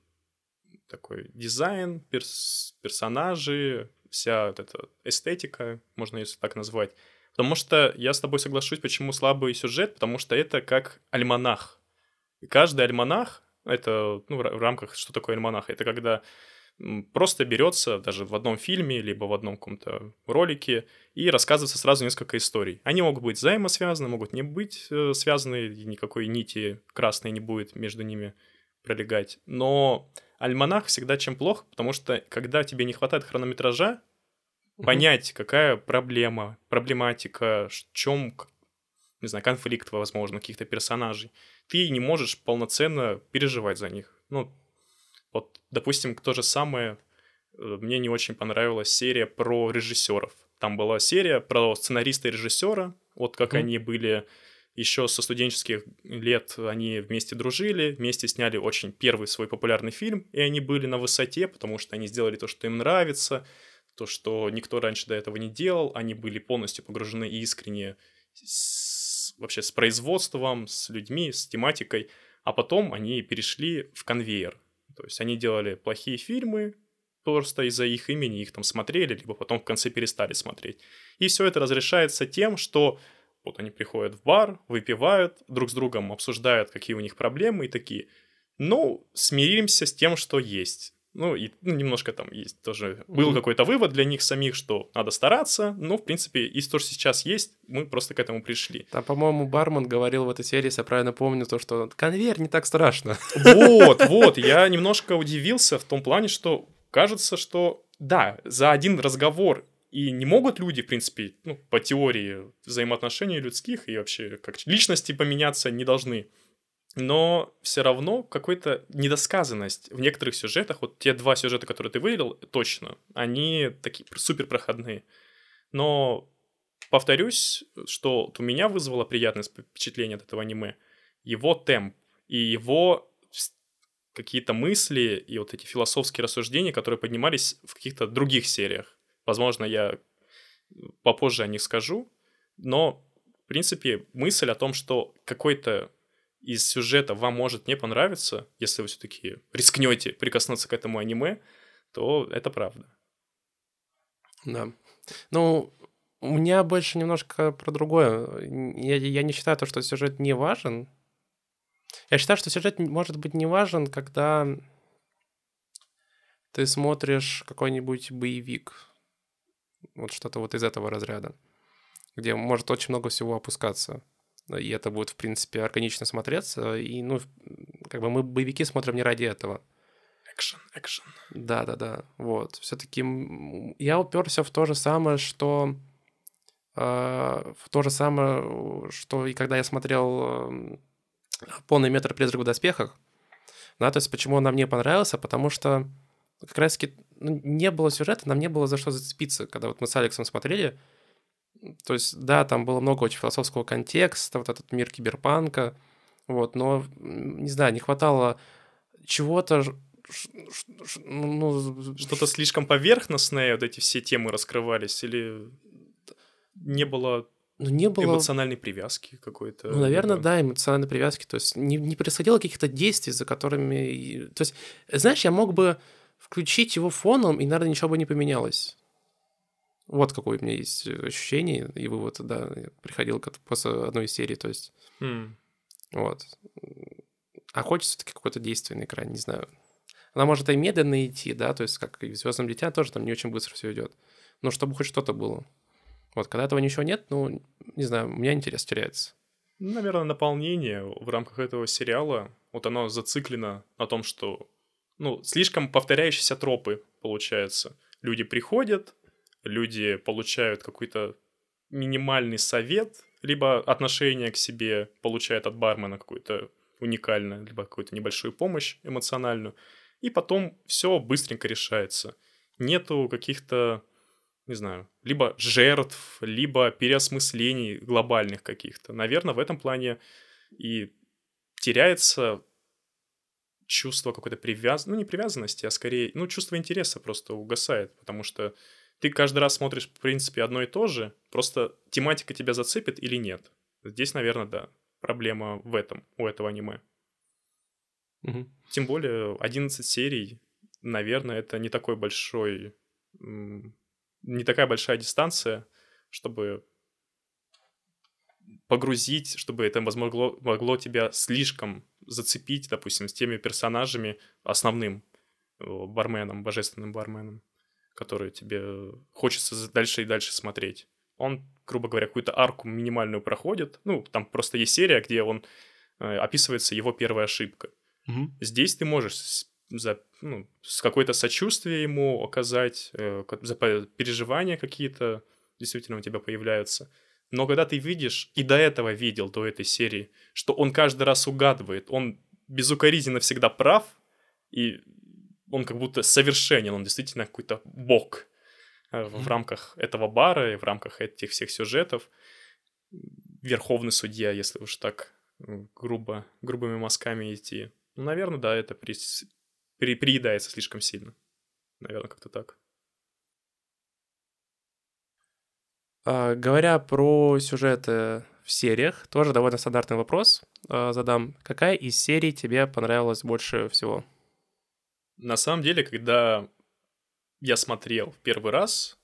такой дизайн, перс персонажи, вся вот эта эстетика, можно ее так назвать. Потому что я с тобой соглашусь, почему слабый сюжет, потому что это как альманах. И каждый альманах, это ну, в рамках, что такое альманах? Это когда просто берется даже в одном фильме, либо в одном каком-то ролике, и рассказывается сразу несколько историй. Они могут быть взаимосвязаны, могут не быть э, связаны, никакой нити красной не будет между ними пролегать. Но альманах всегда чем плохо, потому что когда тебе не хватает хронометража, mm-hmm. понять, какая проблема, проблематика, в чем, не знаю, конфликт, возможно, каких-то персонажей, ты не можешь полноценно переживать за них. Ну, вот, допустим, то же самое, э, мне не очень понравилась серия про режиссеров. Там была серия про сценариста и режиссера, вот как mm. они были еще со студенческих лет, они вместе дружили, вместе сняли очень первый свой популярный фильм, и они были на высоте, потому что они сделали то, что им нравится, то, что никто раньше до этого не делал, они были полностью погружены искренне с, вообще с производством, с людьми, с тематикой, а потом они перешли в конвейер. То есть они делали плохие фильмы, просто из-за их имени их там смотрели, либо потом в конце перестали смотреть. И все это разрешается тем, что вот они приходят в бар, выпивают, друг с другом обсуждают, какие у них проблемы и такие. Ну, смиримся с тем, что есть. Ну, и ну, немножко там есть тоже. Был mm-hmm. какой-то вывод для них самих, что надо стараться. Но, в принципе, из того, что сейчас есть, мы просто к этому пришли. Там, по-моему, бармен говорил в этой серии, если я правильно помню, то, что конвейер не так страшно. Вот, вот. Я немножко удивился в том плане, что кажется, что да, за один разговор и не могут люди, в принципе, ну, по теории взаимоотношений людских и вообще как личности поменяться не должны но все равно какой-то недосказанность в некоторых сюжетах, вот те два сюжета, которые ты выделил, точно, они такие супер проходные. Но повторюсь, что вот у меня вызвало приятное впечатление от этого аниме его темп и его какие-то мысли и вот эти философские рассуждения, которые поднимались в каких-то других сериях. Возможно, я попозже о них скажу, но, в принципе, мысль о том, что какой-то из сюжета вам может не понравиться, если вы все-таки рискнете прикоснуться к этому аниме, то это правда. Да. Ну, у меня больше немножко про другое. Я, я не считаю то, что сюжет не важен. Я считаю, что сюжет может быть не важен, когда ты смотришь какой-нибудь боевик. Вот что-то вот из этого разряда. Где может очень много всего опускаться и это будет, в принципе, органично смотреться. И, ну, как бы мы боевики смотрим не ради этого. Экшен, экшен. Да, да, да. Вот. Все-таки я уперся в то же самое, что э, в то же самое, что и когда я смотрел э, полный метр призрак в доспехах. Да, то есть почему он нам не понравился, потому что как раз-таки ну, не было сюжета, нам не было за что зацепиться. Когда вот мы с Алексом смотрели, то есть, да, там было много очень философского контекста, вот этот мир киберпанка, вот, но, не знаю, не хватало чего-то, ну... Что-то слишком поверхностное, вот эти все темы раскрывались, или не было ну, не было... Эмоциональной привязки какой-то. Ну, наверное, да, эмоциональной привязки. То есть не, не происходило каких-то действий, за которыми... То есть, знаешь, я мог бы включить его фоном, и, наверное, ничего бы не поменялось. Вот какое у меня есть э, ощущение и вывод, да, я приходил к после одной из серий, то есть, mm. вот. А хочется все-таки какое-то действие на экране, не знаю. Она может и медленно идти, да, то есть как и в «Звездном дитя» тоже там не очень быстро все идет. но чтобы хоть что-то было. Вот, когда этого ничего нет, ну, не знаю, у меня интерес теряется. Наверное, наполнение в рамках этого сериала, вот оно зациклено на том, что, ну, слишком повторяющиеся тропы, получается. Люди приходят, люди получают какой-то минимальный совет, либо отношение к себе получают от бармена какое-то уникальное, либо какую-то небольшую помощь эмоциональную, и потом все быстренько решается. Нету каких-то, не знаю, либо жертв, либо переосмыслений глобальных каких-то. Наверное, в этом плане и теряется чувство какой-то привязанности, ну не привязанности, а скорее, ну чувство интереса просто угасает, потому что ты каждый раз смотришь, в принципе, одно и то же, просто тематика тебя зацепит или нет. Здесь, наверное, да, проблема в этом, у этого аниме. Угу. Тем более 11 серий, наверное, это не такой большой, не такая большая дистанция, чтобы погрузить, чтобы это возможно могло тебя слишком зацепить, допустим, с теми персонажами основным э, барменом, божественным барменом, который тебе хочется дальше и дальше смотреть. Он, грубо говоря, какую-то арку минимальную проходит. Ну, там просто есть серия, где он э, описывается его первая ошибка. Угу. Здесь ты можешь с, за, ну, с какое-то сочувствие ему оказать, э, за переживания какие-то действительно у тебя появляются. Но когда ты видишь, и до этого видел, до этой серии, что он каждый раз угадывает, он безукоризненно всегда прав, и он как будто совершенен, он действительно какой-то бог mm-hmm. в рамках этого бара и в рамках этих всех сюжетов. Верховный судья, если уж так грубо, грубыми мазками идти. Ну, наверное, да, это при, при, приедается слишком сильно. Наверное, как-то так. А, говоря про сюжеты в сериях, тоже довольно стандартный вопрос а, задам. Какая из серий тебе понравилась больше всего? На самом деле, когда я смотрел в первый раз,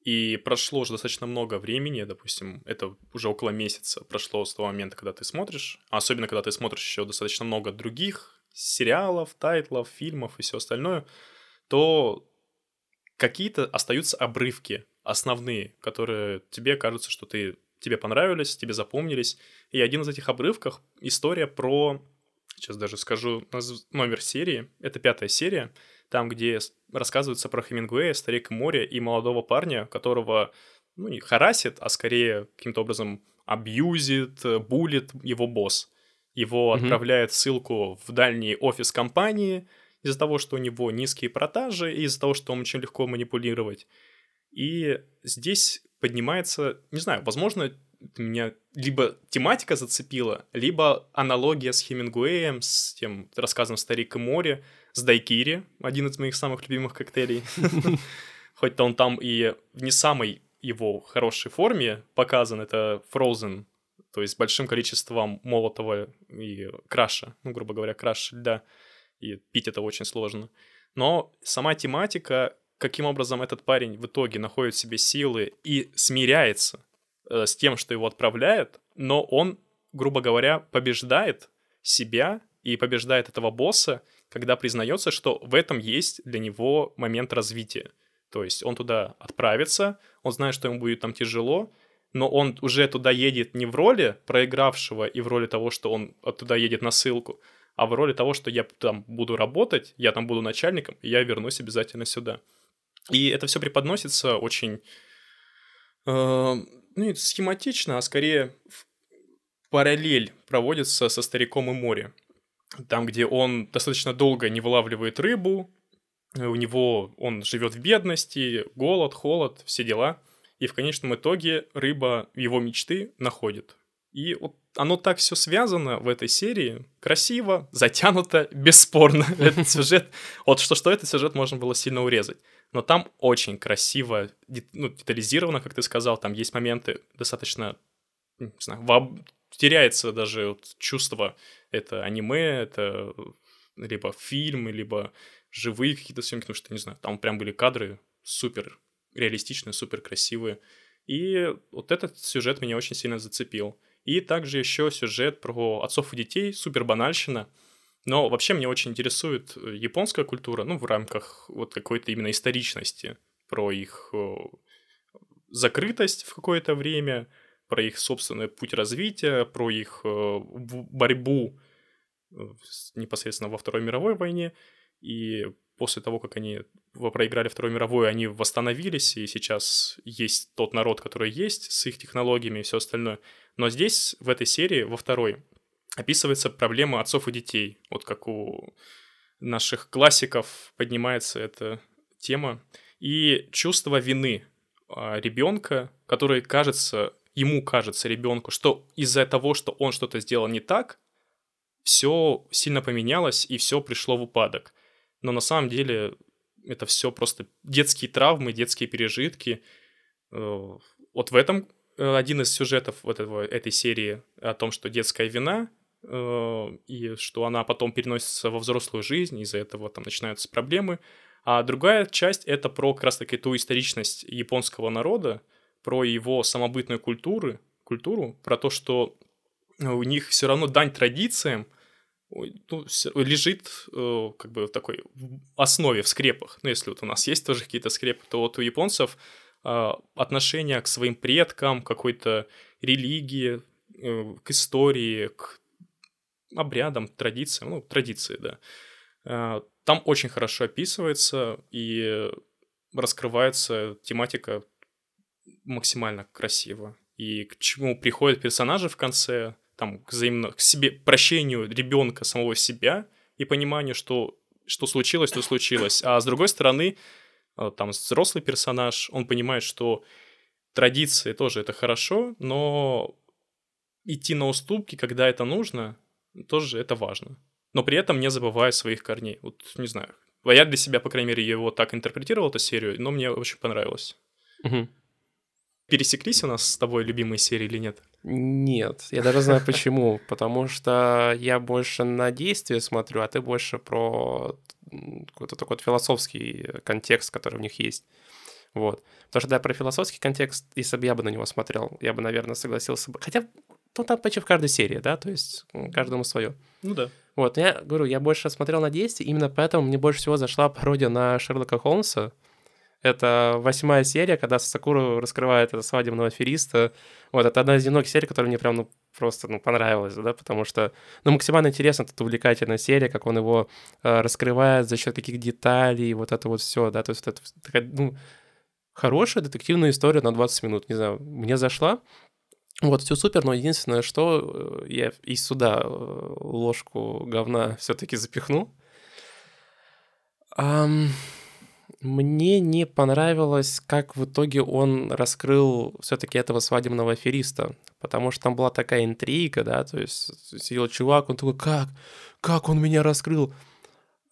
и прошло уже достаточно много времени, допустим, это уже около месяца прошло с того момента, когда ты смотришь, особенно когда ты смотришь еще достаточно много других сериалов, тайтлов, фильмов и все остальное, то какие-то остаются обрывки основные, которые тебе кажутся, что ты, тебе понравились, тебе запомнились. И один из этих обрывков — история про... Сейчас даже скажу номер серии. Это пятая серия, там, где рассказывается про Хемингуэя, Старик море и молодого парня, которого, ну, не харасит, а скорее каким-то образом абьюзит, булит его босс. Его mm-hmm. отправляет ссылку в дальний офис компании из-за того, что у него низкие продажи, и из-за того, что он очень легко манипулировать. И здесь поднимается, не знаю, возможно, меня либо тематика зацепила, либо аналогия с Хемингуэем, с тем рассказом «Старик и море», с Дайкири, один из моих самых любимых коктейлей. Хоть-то он там и в не самой его хорошей форме показан, это Frozen, то есть с большим количеством молотого и краша, ну, грубо говоря, краш льда, и пить это очень сложно. Но сама тематика каким образом этот парень в итоге находит в себе силы и смиряется э, с тем, что его отправляют, но он, грубо говоря, побеждает себя и побеждает этого босса, когда признается, что в этом есть для него момент развития. То есть он туда отправится, он знает, что ему будет там тяжело, но он уже туда едет не в роли проигравшего и в роли того, что он туда едет на ссылку, а в роли того, что я там буду работать, я там буду начальником, и я вернусь обязательно сюда. И это все преподносится очень, э, ну, не схематично, а скорее параллель проводится со «Стариком и море». Там, где он достаточно долго не вылавливает рыбу, у него он живет в бедности, голод, холод, все дела. И в конечном итоге рыба его мечты находит. И вот оно так все связано в этой серии, красиво, затянуто, бесспорно. Этот сюжет, вот что-что этот сюжет можно было сильно урезать но там очень красиво, ну, детализировано, как ты сказал, там есть моменты достаточно, не знаю, воб... теряется даже вот чувство, это аниме, это либо фильм, либо живые какие-то съемки, потому что, не знаю, там прям были кадры супер реалистичные, супер красивые. И вот этот сюжет меня очень сильно зацепил. И также еще сюжет про отцов и детей, супер банальщина — но вообще меня очень интересует э, японская культура, ну, в рамках вот какой-то именно историчности. про их э, закрытость в какое-то время, про их собственный путь развития, про их э, борьбу непосредственно во Второй мировой войне. И после того, как они проиграли Вторую мировую, они восстановились, и сейчас есть тот народ, который есть, с их технологиями и все остальное. Но здесь, в этой серии, во второй, описывается проблема отцов и детей. Вот как у наших классиков поднимается эта тема. И чувство вины а, ребенка, который кажется, ему кажется ребенку, что из-за того, что он что-то сделал не так, все сильно поменялось и все пришло в упадок. Но на самом деле это все просто детские травмы, детские пережитки. Э, вот в этом один из сюжетов вот этого, этой серии о том, что детская вина э, и что она потом переносится во взрослую жизнь, из-за этого там начинаются проблемы. А другая часть — это про как раз-таки ту историчность японского народа, про его самобытную культуру, культуру, про то, что у них все равно дань традициям ну, лежит э, как бы в такой основе, в скрепах. Ну, если вот у нас есть тоже какие-то скрепы, то вот у японцев э, отношение к своим предкам, какой-то религии, э, к истории, к обрядам, традициям, ну, традиции, да. Э, там очень хорошо описывается и раскрывается тематика максимально красиво. И к чему приходят персонажи в конце, там, к взаимно, к себе, прощению ребенка самого себя и пониманию, что, что случилось, то случилось. А с другой стороны, там, взрослый персонаж, он понимает, что традиции тоже это хорошо, но идти на уступки, когда это нужно, тоже это важно но при этом не забывая своих корней. Вот, не знаю. Я для себя, по крайней мере, его так интерпретировал, эту серию, но мне очень понравилось. Угу. Пересеклись у нас с тобой любимые серии или нет? Нет, я даже знаю почему. Потому что я больше на действие смотрю, а ты больше про какой-то такой вот философский контекст, который в них есть. Вот. Потому что, да, про философский контекст, если бы я бы на него смотрел, я бы, наверное, согласился бы. Хотя, ну, там почти в каждой серии, да, то есть каждому свое. Ну да. Вот, я говорю, я больше смотрел на действие, именно поэтому мне больше всего зашла пародия на Шерлока Холмса. Это восьмая серия, когда Сакуру раскрывает это свадебного афериста. Вот, это одна из немногих серий, которая мне прям, ну, просто, ну, понравилась, да, потому что, ну, максимально интересно, это увлекательная серия, как он его э, раскрывает за счет каких деталей, вот это вот все, да, то есть это такая, ну, хорошая детективная история на 20 минут, не знаю, мне зашла, вот, все супер, но единственное, что э, я и сюда э, ложку говна все-таки запихну. Um, мне не понравилось, как в итоге он раскрыл все-таки этого свадебного афериста, потому что там была такая интрига, да, то есть сидел чувак, он такой, как, как он меня раскрыл?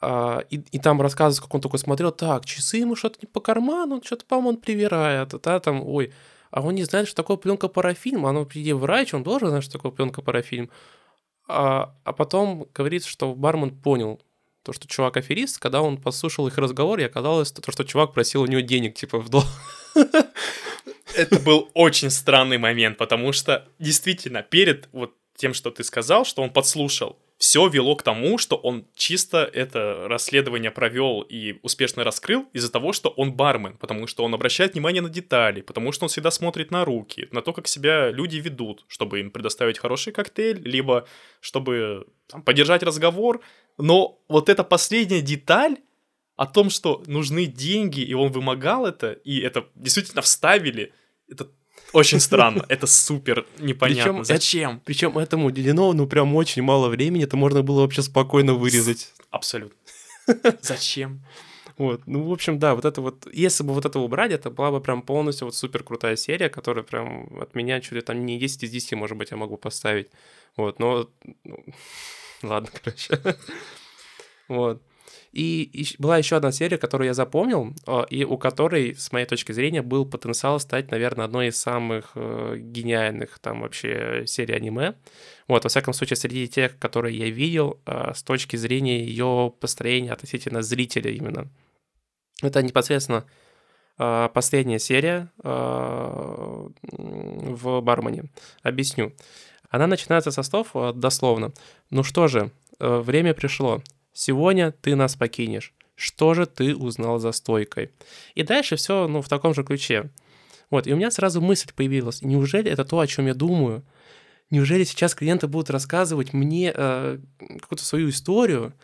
А, и, и там рассказывается, как он такой смотрел, так, часы ему что-то не по карману, что-то, по-моему, он привирает, да, там, ой, а он не знает, что такое пленка парафильм, а ну, приди врач, он должен знать, что такое пленка парафильм. А, а потом говорится, что бармен понял, то, что чувак аферист, когда он послушал их разговор, и оказалось то, что чувак просил у него денег, типа, в долг. Это был очень странный момент, потому что действительно перед вот тем, что ты сказал, что он подслушал, все вело к тому, что он чисто это расследование провел и успешно раскрыл из-за того, что он бармен, потому что он обращает внимание на детали, потому что он всегда смотрит на руки, на то, как себя люди ведут, чтобы им предоставить хороший коктейль, либо чтобы там, поддержать разговор. Но вот эта последняя деталь о том, что нужны деньги, и он вымогал это, и это действительно вставили, это очень странно. Это супер непонятно. Причем Зачем? Причем этому уделено, ну, прям очень мало времени. Это можно было вообще спокойно вырезать. Абсолютно. Зачем? Вот, ну, в общем, да, вот это вот, если бы вот это убрать, это была бы прям полностью вот супер крутая серия, которая прям от меня чуть ли там не 10 из 10, может быть, я могу поставить. Вот, но, ну, ладно, короче. Вот. И, была еще одна серия, которую я запомнил, а, и у которой, с моей точки зрения, был потенциал стать, наверное, одной из самых э, гениальных там вообще серий аниме. Вот, во всяком случае, среди тех, которые я видел, э, с точки зрения ее построения относительно зрителя именно. Это непосредственно э, последняя серия э, в Бармане. Объясню. Она начинается со слов э, дословно. Ну что же, э, время пришло. Сегодня ты нас покинешь. что же ты узнал за стойкой? И дальше все, ну, в таком же ключе. Вот, и у меня сразу мысль появилась, неужели это то, о чем я думаю? Неужели сейчас клиенты будут рассказывать мне э, какую-то свою историю,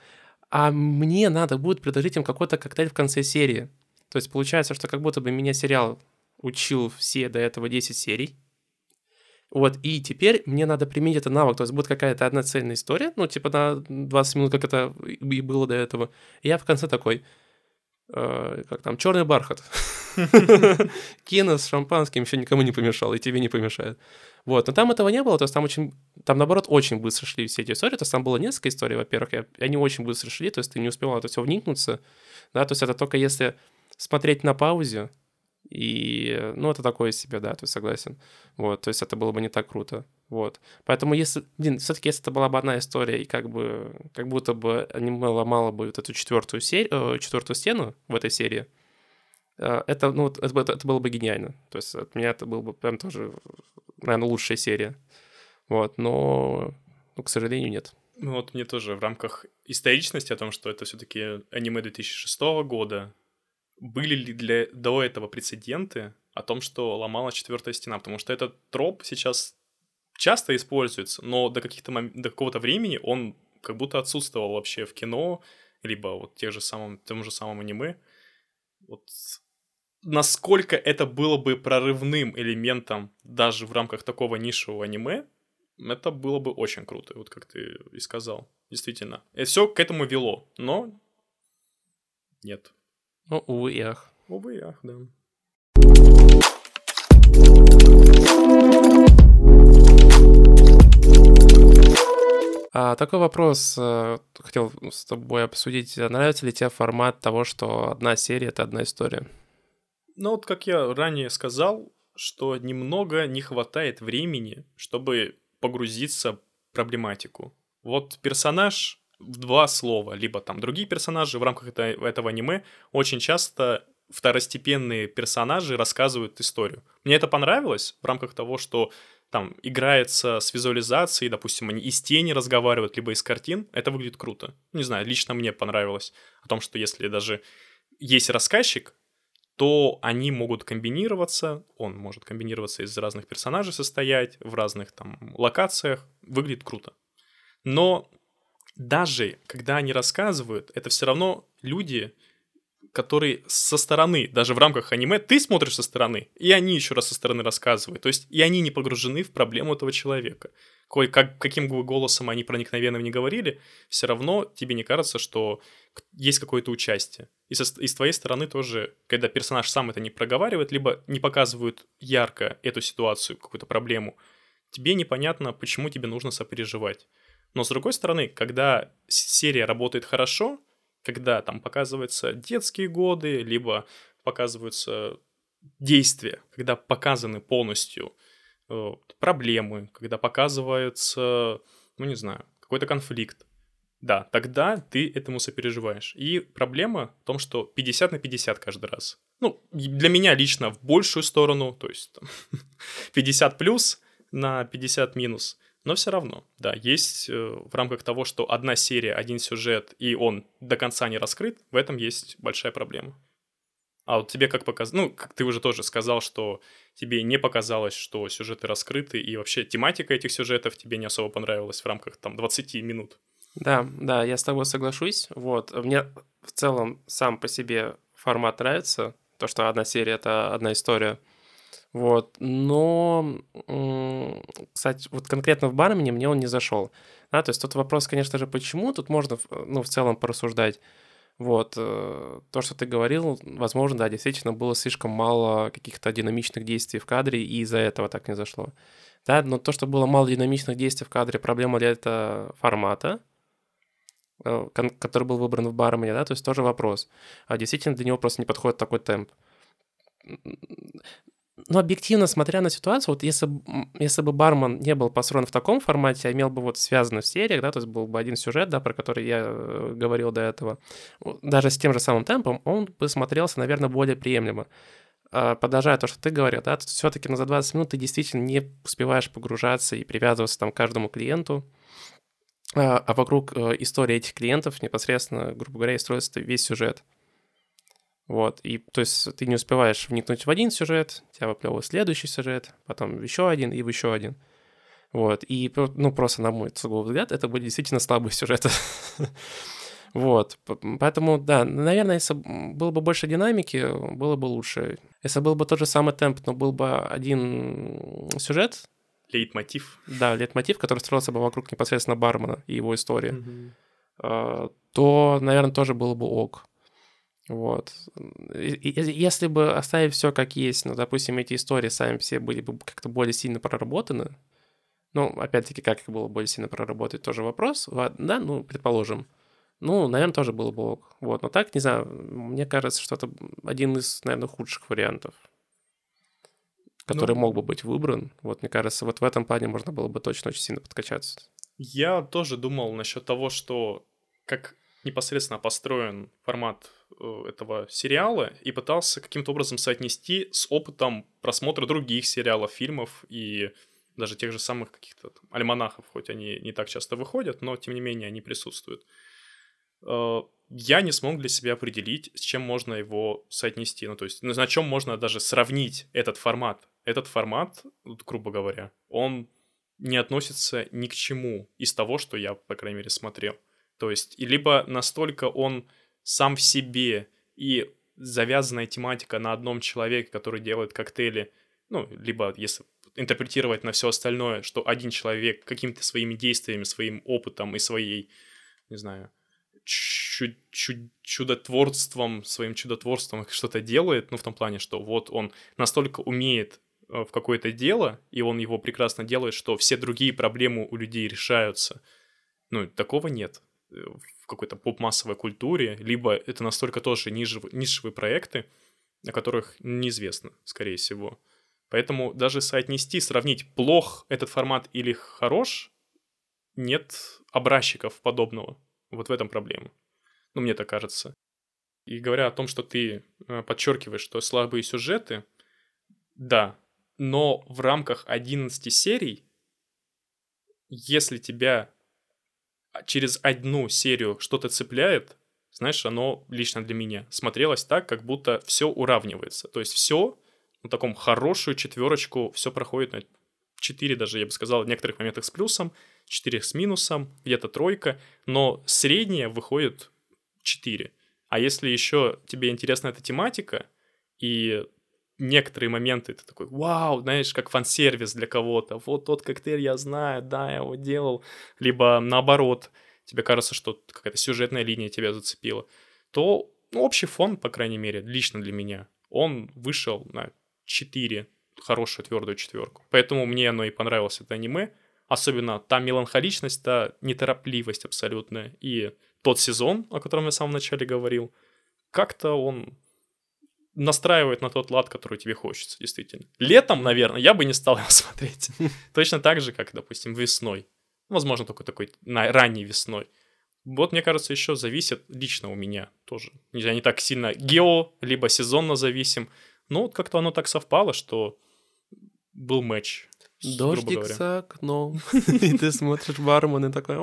а мне надо будет предложить им какой-то коктейль в конце серии? То есть получается, что как будто бы меня сериал учил все до этого 10 серий, вот, и теперь мне надо применить этот навык, то есть будет какая-то одна цельная история, ну, типа на 20 минут, как это и было до этого. И я в конце такой, э, как там, черный бархат. Кино с шампанским еще никому не помешал, и тебе не помешает. Вот, но там этого не было, то есть там очень, там наоборот очень быстро шли все эти истории, то есть там было несколько историй, во-первых, и они очень быстро шли, то есть ты не успевал это все вникнуться, да, то есть это только если смотреть на паузе, и, ну, это такое себе, да, то есть согласен. Вот, то есть это было бы не так круто. Вот. Поэтому если, блин, все-таки если это была бы одна история, и как бы, как будто бы аниме ломало бы вот эту четвертую, серию, э, четвертую стену в этой серии, э, это, ну, это, это, было бы гениально. То есть от меня это было бы прям тоже, наверное, лучшая серия. Вот, но, ну, к сожалению, нет. Ну вот мне тоже в рамках историчности о том, что это все-таки аниме 2006 года, были ли для, до этого прецеденты о том, что ломала четвертая стена? Потому что этот троп сейчас часто используется, но до, каких-то мом... до какого-то времени он как будто отсутствовал вообще в кино, либо вот тех же самым, том же самом аниме. Вот насколько это было бы прорывным элементом даже в рамках такого нишевого аниме, это было бы очень круто, вот как ты и сказал. Действительно. И все к этому вело, но нет. Ну, увы и ах. Увы и ах, да. А, такой вопрос э, хотел с тобой обсудить. Нравится ли тебе формат того, что одна серия — это одна история? Ну вот, как я ранее сказал, что немного не хватает времени, чтобы погрузиться в проблематику. Вот персонаж в два слова, либо там другие персонажи в рамках это, этого аниме очень часто второстепенные персонажи рассказывают историю. Мне это понравилось в рамках того, что там играется с визуализацией, допустим, они из тени разговаривают, либо из картин, это выглядит круто. Не знаю, лично мне понравилось о том, что если даже есть рассказчик, то они могут комбинироваться, он может комбинироваться из разных персонажей состоять, в разных там локациях, выглядит круто. Но даже когда они рассказывают, это все равно люди, которые со стороны, даже в рамках аниме, ты смотришь со стороны, и они еще раз со стороны рассказывают. То есть и они не погружены в проблему этого человека. Какой, как, каким бы голосом они проникновенным не говорили, все равно тебе не кажется, что есть какое-то участие. И, со, и с твоей стороны тоже, когда персонаж сам это не проговаривает, либо не показывают ярко эту ситуацию, какую-то проблему, тебе непонятно, почему тебе нужно сопереживать. Но с другой стороны, когда серия работает хорошо, когда там показываются детские годы, либо показываются действия, когда показаны полностью э, проблемы, когда показывается, ну не знаю, какой-то конфликт, да, тогда ты этому сопереживаешь. И проблема в том, что 50 на 50 каждый раз. Ну, для меня лично в большую сторону, то есть там, 50 плюс на 50 минус. Но все равно, да, есть э, в рамках того, что одна серия, один сюжет, и он до конца не раскрыт, в этом есть большая проблема. А вот тебе как показалось, ну, как ты уже тоже сказал, что тебе не показалось, что сюжеты раскрыты, и вообще тематика этих сюжетов тебе не особо понравилась в рамках там 20 минут. Да, да, я с тобой соглашусь. Вот, мне в целом сам по себе формат нравится, то, что одна серия — это одна история — вот, но, кстати, вот конкретно в Бармене мне он не зашел. Да, то есть тут вопрос, конечно же, почему, тут можно, ну, в целом порассуждать. Вот, э, то, что ты говорил, возможно, да, действительно было слишком мало каких-то динамичных действий в кадре, и из-за этого так не зашло. Да, но то, что было мало динамичных действий в кадре, проблема ли это формата, э, который был выбран в Бармене, да, то есть тоже вопрос. А действительно для него просто не подходит такой темп ну, объективно, смотря на ситуацию, вот если, если бы бармен не был построен в таком формате, а имел бы вот связанный в сериях, да, то есть был бы один сюжет, да, про который я э, говорил до этого, даже с тем же самым темпом, он бы смотрелся, наверное, более приемлемо. А, продолжая то, что ты говорил, да, все-таки на за 20 минут ты действительно не успеваешь погружаться и привязываться там к каждому клиенту, а, а вокруг э, истории этих клиентов непосредственно, грубо говоря, и строится весь сюжет. Вот, и то есть ты не успеваешь вникнуть в один сюжет, тебя выплевывает следующий сюжет, потом еще один и еще один. Вот, и, ну, просто на мой сугубый взгляд, это были действительно слабые сюжеты. Вот, поэтому, да, наверное, если было бы больше динамики, было бы лучше. Если был бы тот же самый темп, но был бы один сюжет, лейтмотив. Да, лейтмотив, который строился бы вокруг непосредственно бармена и его истории, mm-hmm. то, наверное, тоже было бы ок. Вот. Если бы оставить все как есть, ну, допустим, эти истории сами все были бы как-то более сильно проработаны, ну, опять-таки, как их было более сильно проработать, тоже вопрос, да, ну, предположим. Ну, наверное, тоже было бы ок. Вот, но так, не знаю, мне кажется, что это один из, наверное, худших вариантов который ну, мог бы быть выбран. Вот, мне кажется, вот в этом плане можно было бы точно очень сильно подкачаться. Я тоже думал насчет того, что как непосредственно построен формат этого сериала и пытался каким-то образом соотнести с опытом просмотра других сериалов, фильмов и даже тех же самых каких-то альманахов, хоть они не так часто выходят, но тем не менее они присутствуют. Э, я не смог для себя определить, с чем можно его соотнести. Ну, то есть, на чем можно даже сравнить этот формат этот формат, грубо говоря, он не относится ни к чему из того, что я, по крайней мере, смотрел. То есть, либо настолько он сам в себе и завязанная тематика на одном человеке, который делает коктейли, ну, либо если интерпретировать на все остальное, что один человек какими-то своими действиями, своим опытом и своей, не знаю, чуд чуд чудотворством, своим чудотворством что-то делает, ну, в том плане, что вот он настолько умеет Э, в какое-то дело, и он его прекрасно делает, что все другие проблемы у людей решаются. Ну, такого нет э, какой-то поп-массовой культуре, либо это настолько тоже нишевые, нишевые проекты, о которых неизвестно, скорее всего. Поэтому даже соотнести, сравнить, плох этот формат или хорош, нет образчиков подобного. Вот в этом проблема. Ну, мне так кажется. И говоря о том, что ты э, подчеркиваешь, что слабые сюжеты, да, но в рамках 11 серий, если тебя через одну серию что-то цепляет, знаешь, оно лично для меня смотрелось так, как будто все уравнивается. То есть все на таком хорошую четверочку, все проходит на 4 даже, я бы сказал, в некоторых моментах с плюсом, 4 с минусом, где-то тройка, но средняя выходит 4. А если еще тебе интересна эта тематика, и некоторые моменты ты такой, вау, знаешь, как фан-сервис для кого-то. Вот тот коктейль я знаю, да, я его делал. Либо наоборот, тебе кажется, что какая-то сюжетная линия тебя зацепила. То ну, общий фон, по крайней мере, лично для меня, он вышел на 4, хорошую твердую четверку. Поэтому мне оно и понравилось, это аниме. Особенно та меланхоличность, та неторопливость абсолютная. И тот сезон, о котором я в самом начале говорил, как-то он настраивает на тот лад, который тебе хочется, действительно. Летом, наверное, я бы не стал его смотреть. Точно так же, как, допустим, весной. Возможно, только такой на ранней весной. Вот, мне кажется, еще зависит лично у меня тоже. Я не так сильно гео, либо сезонно зависим. Но вот как-то оно так совпало, что был матч. Дождик за окном, и ты смотришь бармен и такой...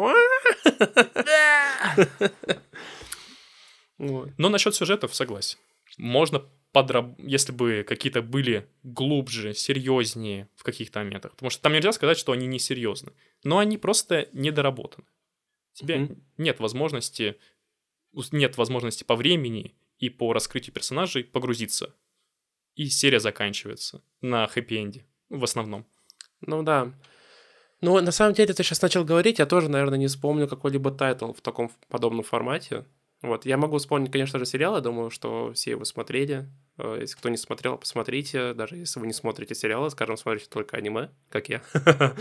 Но насчет сюжетов согласен. Можно подраб... если бы какие-то были глубже, серьезнее в каких-то моментах. Потому что там нельзя сказать, что они не серьезны. Но они просто недоработаны. Тебе mm-hmm. нет возможности, нет возможности по времени и по раскрытию персонажей погрузиться. И серия заканчивается на хэппи-энде в основном. Ну да. Ну, на самом деле, ты сейчас начал говорить, я тоже, наверное, не вспомню какой-либо тайтл в таком подобном формате. Вот, я могу вспомнить, конечно же, сериал, я думаю, что все его смотрели. Э, если кто не смотрел, посмотрите. Даже если вы не смотрите сериалы, скажем, смотрите только аниме, как я.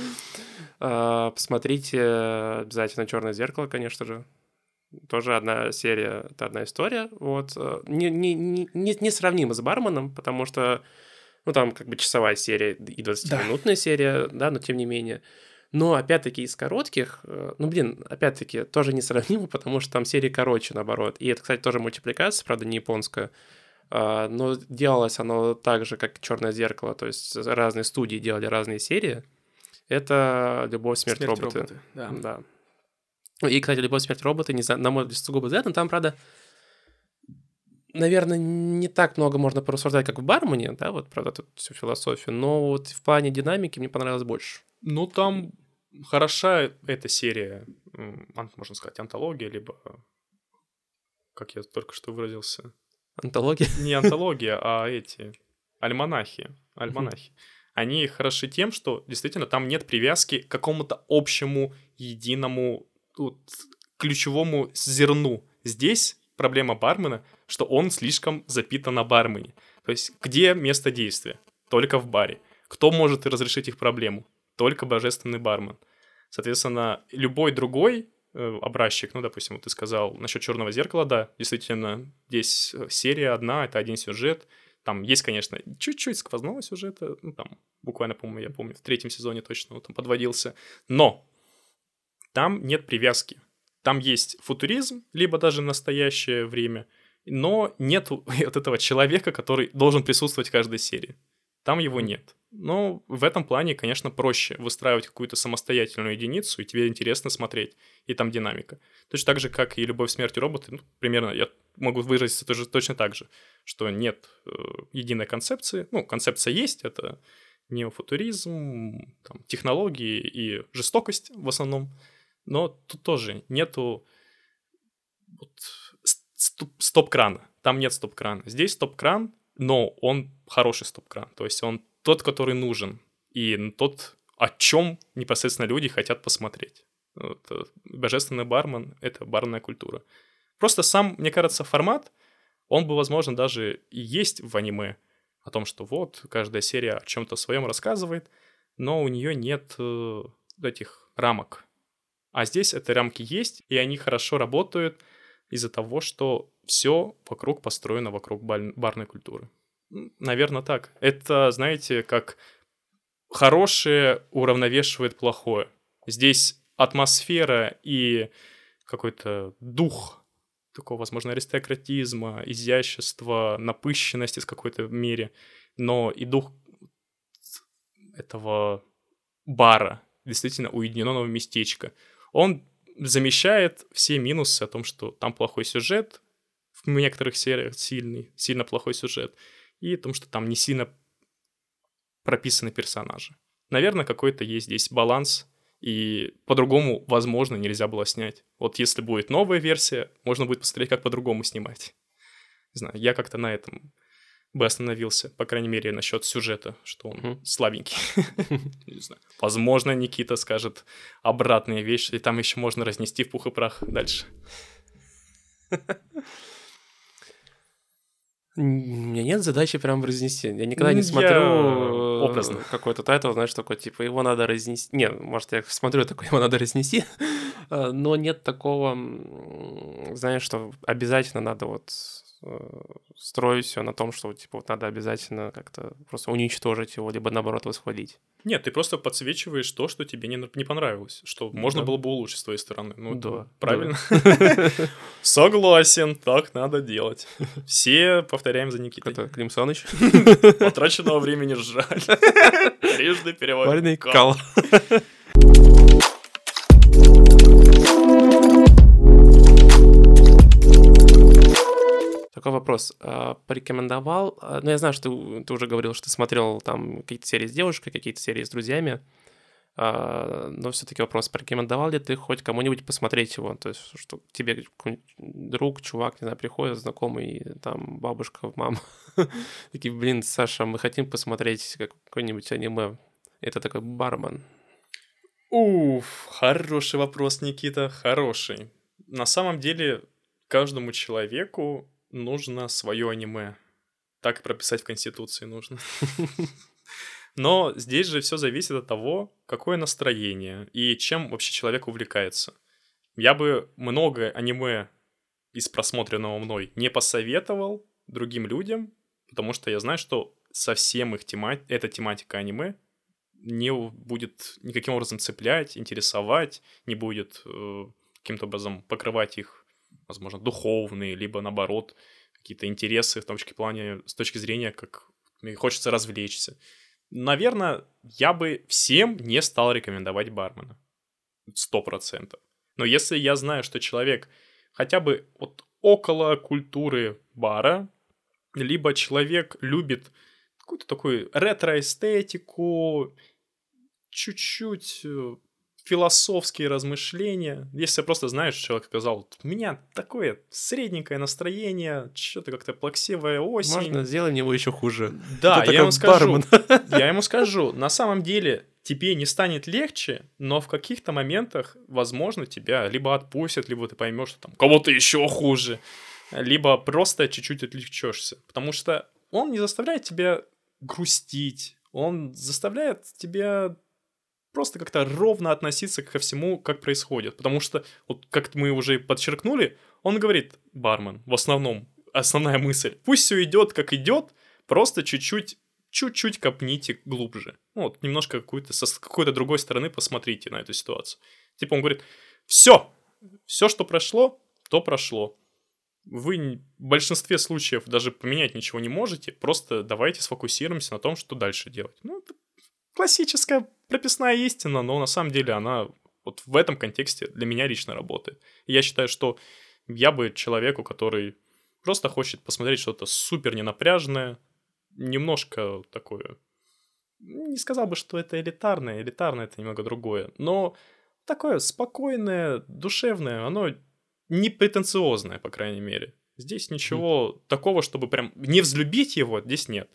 Э, посмотрите обязательно «Черное зеркало», конечно же. Тоже одна серия, это одна история. Вот. Э, не, не, не, не сравнимо с «Барменом», потому что ну, там как бы часовая серия и 20-минутная да. серия, да, но тем не менее. Но, опять-таки, из коротких, э, ну, блин, опять-таки, тоже несравнимо, потому что там серии короче, наоборот. И это, кстати, тоже мультипликация, правда, не японская. А, но делалось оно так же, как «Черное зеркало», то есть разные студии делали разные серии. Это «Любовь, смерть, смерть роботы». роботы. Да. да. И, кстати, «Любовь, смерть, роботы», не знаю, на мой взгляд, сугубо это, но там, правда, наверное, не так много можно порассуждать, как в «Бармене», да, вот, правда, тут всю философию, но вот в плане динамики мне понравилось больше. Ну, там хороша эта серия, можно сказать, антология, либо, как я только что выразился... Антология? Не антология, а эти, альманахи, альманахи. Они хороши тем, что действительно там нет привязки к какому-то общему, единому, вот, ключевому зерну. Здесь проблема бармена, что он слишком запитан на бармене. То есть где место действия? Только в баре. Кто может разрешить их проблему? Только божественный бармен. Соответственно, любой другой э, образчик, ну, допустим, вот ты сказал насчет черного зеркала, да, действительно, здесь э, серия одна, это один сюжет. Там есть, конечно, чуть-чуть сквозного сюжета, ну, там, буквально, по-моему, я помню, в третьем сезоне точно вот, там подводился. Но там нет привязки. Там есть футуризм, либо даже настоящее время, но нет вот этого человека, который должен присутствовать в каждой серии. Там его нет. Но в этом плане, конечно, проще выстраивать какую-то самостоятельную единицу, и тебе интересно смотреть, и там динамика. Точно так же, как и «Любовь, смерть и роботы», ну, примерно я могу выразиться тоже, точно так же, что нет э, единой концепции. Ну, концепция есть, это неофутуризм, там, технологии и жестокость в основном, но тут тоже нету вот, стоп-крана. Там нет стоп-крана. Здесь стоп-кран, но он хороший стоп-кран. То есть он тот, который нужен, и тот, о чем непосредственно люди хотят посмотреть. Вот, э, божественный бармен — это барная культура. Просто сам, мне кажется, формат, он бы, возможно, даже и есть в аниме, о том, что вот, каждая серия о чем-то своем рассказывает, но у нее нет э, этих рамок. А здесь эти рамки есть, и они хорошо работают из-за того, что все вокруг построено вокруг барной культуры. Наверное, так. Это, знаете, как хорошее уравновешивает плохое. Здесь атмосфера и какой-то дух такого, возможно, аристократизма, изящества, напыщенности в какой-то мере, но и дух этого бара, действительно уединенного местечка. Он замещает все минусы о том, что там плохой сюжет, в некоторых сериях сильный, сильно плохой сюжет, и том, что там не сильно прописаны персонажи. Наверное, какой-то есть здесь баланс, и по-другому, возможно, нельзя было снять. Вот если будет новая версия, можно будет посмотреть, как по-другому снимать. Не знаю, я как-то на этом бы остановился, по крайней мере, насчет сюжета, что он mm-hmm. слабенький. Не знаю. Возможно, Никита скажет обратные вещи, и там еще можно разнести в пух и прах дальше. У меня нет задачи прям разнести. Я никогда не смотрю э, образно какой-то тайтл, знаешь, такой, типа, его надо разнести. Нет, может, я смотрю такой, его надо разнести, э, но нет такого, знаешь, что обязательно надо вот строить все на том, что типа вот надо обязательно как-то просто уничтожить его, либо наоборот восхвалить. Нет, ты просто подсвечиваешь то, что тебе не, не понравилось, что можно да. было бы улучшить с твоей стороны. Ну, да. Правильно? Согласен, так надо делать. Все повторяем за Никитой. Это Клим Саныч. Потраченного времени жаль. Трижды переводим. Кал. Такой вопрос. А, порекомендовал, а, ну я знаю, что ты, ты уже говорил, что ты смотрел там какие-то серии с девушкой, какие-то серии с друзьями, а, но все-таки вопрос, порекомендовал ли ты хоть кому-нибудь посмотреть его? То есть, что тебе друг, чувак, не знаю, приходит, знакомый, там, бабушка, мама, такие, блин, Саша, мы хотим посмотреть какое-нибудь аниме. Это такой бармен. Уф, хороший вопрос, Никита, хороший. На самом деле, каждому человеку нужно свое аниме. Так прописать в Конституции нужно. Но здесь же все зависит от того, какое настроение и чем вообще человек увлекается. Я бы много аниме из просмотренного мной не посоветовал другим людям, потому что я знаю, что совсем их тема... эта тематика аниме не будет никаким образом цеплять, интересовать, не будет э, каким-то образом покрывать их возможно, духовные, либо наоборот, какие-то интересы в том числе плане, с точки зрения, как мне хочется развлечься. Наверное, я бы всем не стал рекомендовать бармена. Сто процентов. Но если я знаю, что человек хотя бы вот около культуры бара, либо человек любит какую-то такую ретро-эстетику, чуть-чуть э, философские размышления. Если просто знаешь, человек сказал, у меня такое средненькое настроение, что-то как-то плаксивая осень. Можно сделать его еще хуже. Да, я ему скажу. Я ему скажу, на самом деле тебе не станет легче, но в каких-то моментах, возможно, тебя либо отпустят, либо ты поймешь, что там кого-то еще хуже, либо просто чуть-чуть отлегчешься. Потому что он не заставляет тебя грустить, он заставляет тебя просто как-то ровно относиться ко всему, как происходит. Потому что, вот как мы уже подчеркнули, он говорит, бармен, в основном, основная мысль, пусть все идет, как идет, просто чуть-чуть чуть-чуть копните глубже. Ну, вот, немножко какую-то, со какой-то другой стороны посмотрите на эту ситуацию. Типа он говорит, все, все, что прошло, то прошло. Вы в большинстве случаев даже поменять ничего не можете, просто давайте сфокусируемся на том, что дальше делать. Ну, это классическая прописная истина, но на самом деле она вот в этом контексте для меня лично работает. И я считаю, что я бы человеку, который просто хочет посмотреть что-то супер ненапряжное, немножко такое... Не сказал бы, что это элитарное, элитарное это немного другое, но такое спокойное, душевное, оно не претенциозное, по крайней мере. Здесь ничего mm. такого, чтобы прям не взлюбить его, здесь нет.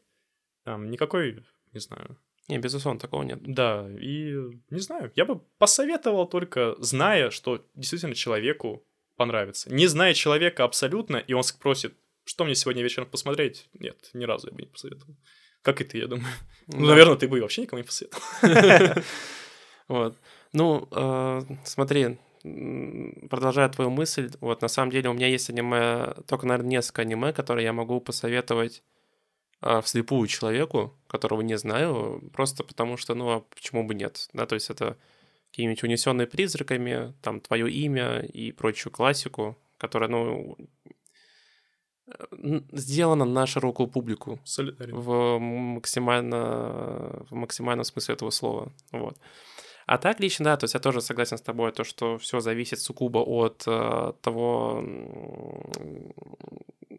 Там никакой, не знаю, не, безусловно, такого нет. Да, и не знаю, я бы посоветовал только, зная, что действительно человеку понравится. Не зная человека абсолютно, и он спросит, что мне сегодня вечером посмотреть? Нет, ни разу я бы не посоветовал. Как и ты, я думаю. Ну, наверное, ты бы вообще никому не посоветовал. Вот. Ну, э, смотри, продолжая твою мысль, вот на самом деле у меня есть аниме, только, наверное, несколько аниме, которые я могу посоветовать вслепую человеку, которого не знаю, просто потому что, ну, а почему бы нет, да, то есть это какие-нибудь унесенные призраками, там, твое имя и прочую классику, которая, ну, сделана на широкую публику. Солидарен. В максимально, в максимальном смысле этого слова, вот. А так лично, да, то есть я тоже согласен с тобой, то, что все зависит сугубо от э, того,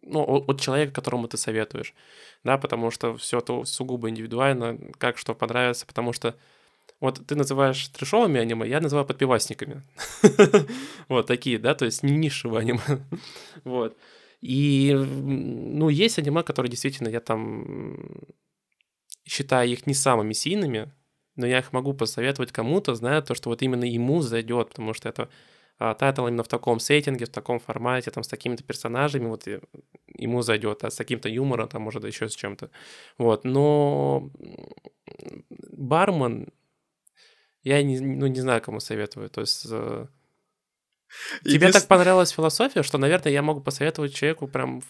ну, от человека, которому ты советуешь, да, потому что все это сугубо индивидуально, как что понравится, потому что вот ты называешь трешовыми аниме, я называю подпивасниками. Вот такие, да, то есть не нишевые аниме. Вот. И, ну, есть аниме, которые действительно я там считаю их не самыми сильными, но я их могу посоветовать кому-то, зная то, что вот именно ему зайдет, потому что это а, тайтл именно в таком сеттинге, в таком формате, там, с такими-то персонажами, вот ему зайдет, а с каким-то юмором, там, может, еще с чем-то. Вот, но бармен, я не, ну, не знаю, кому советую, то есть... Э, тебе так понравилась философия, что, наверное, я могу посоветовать человеку прям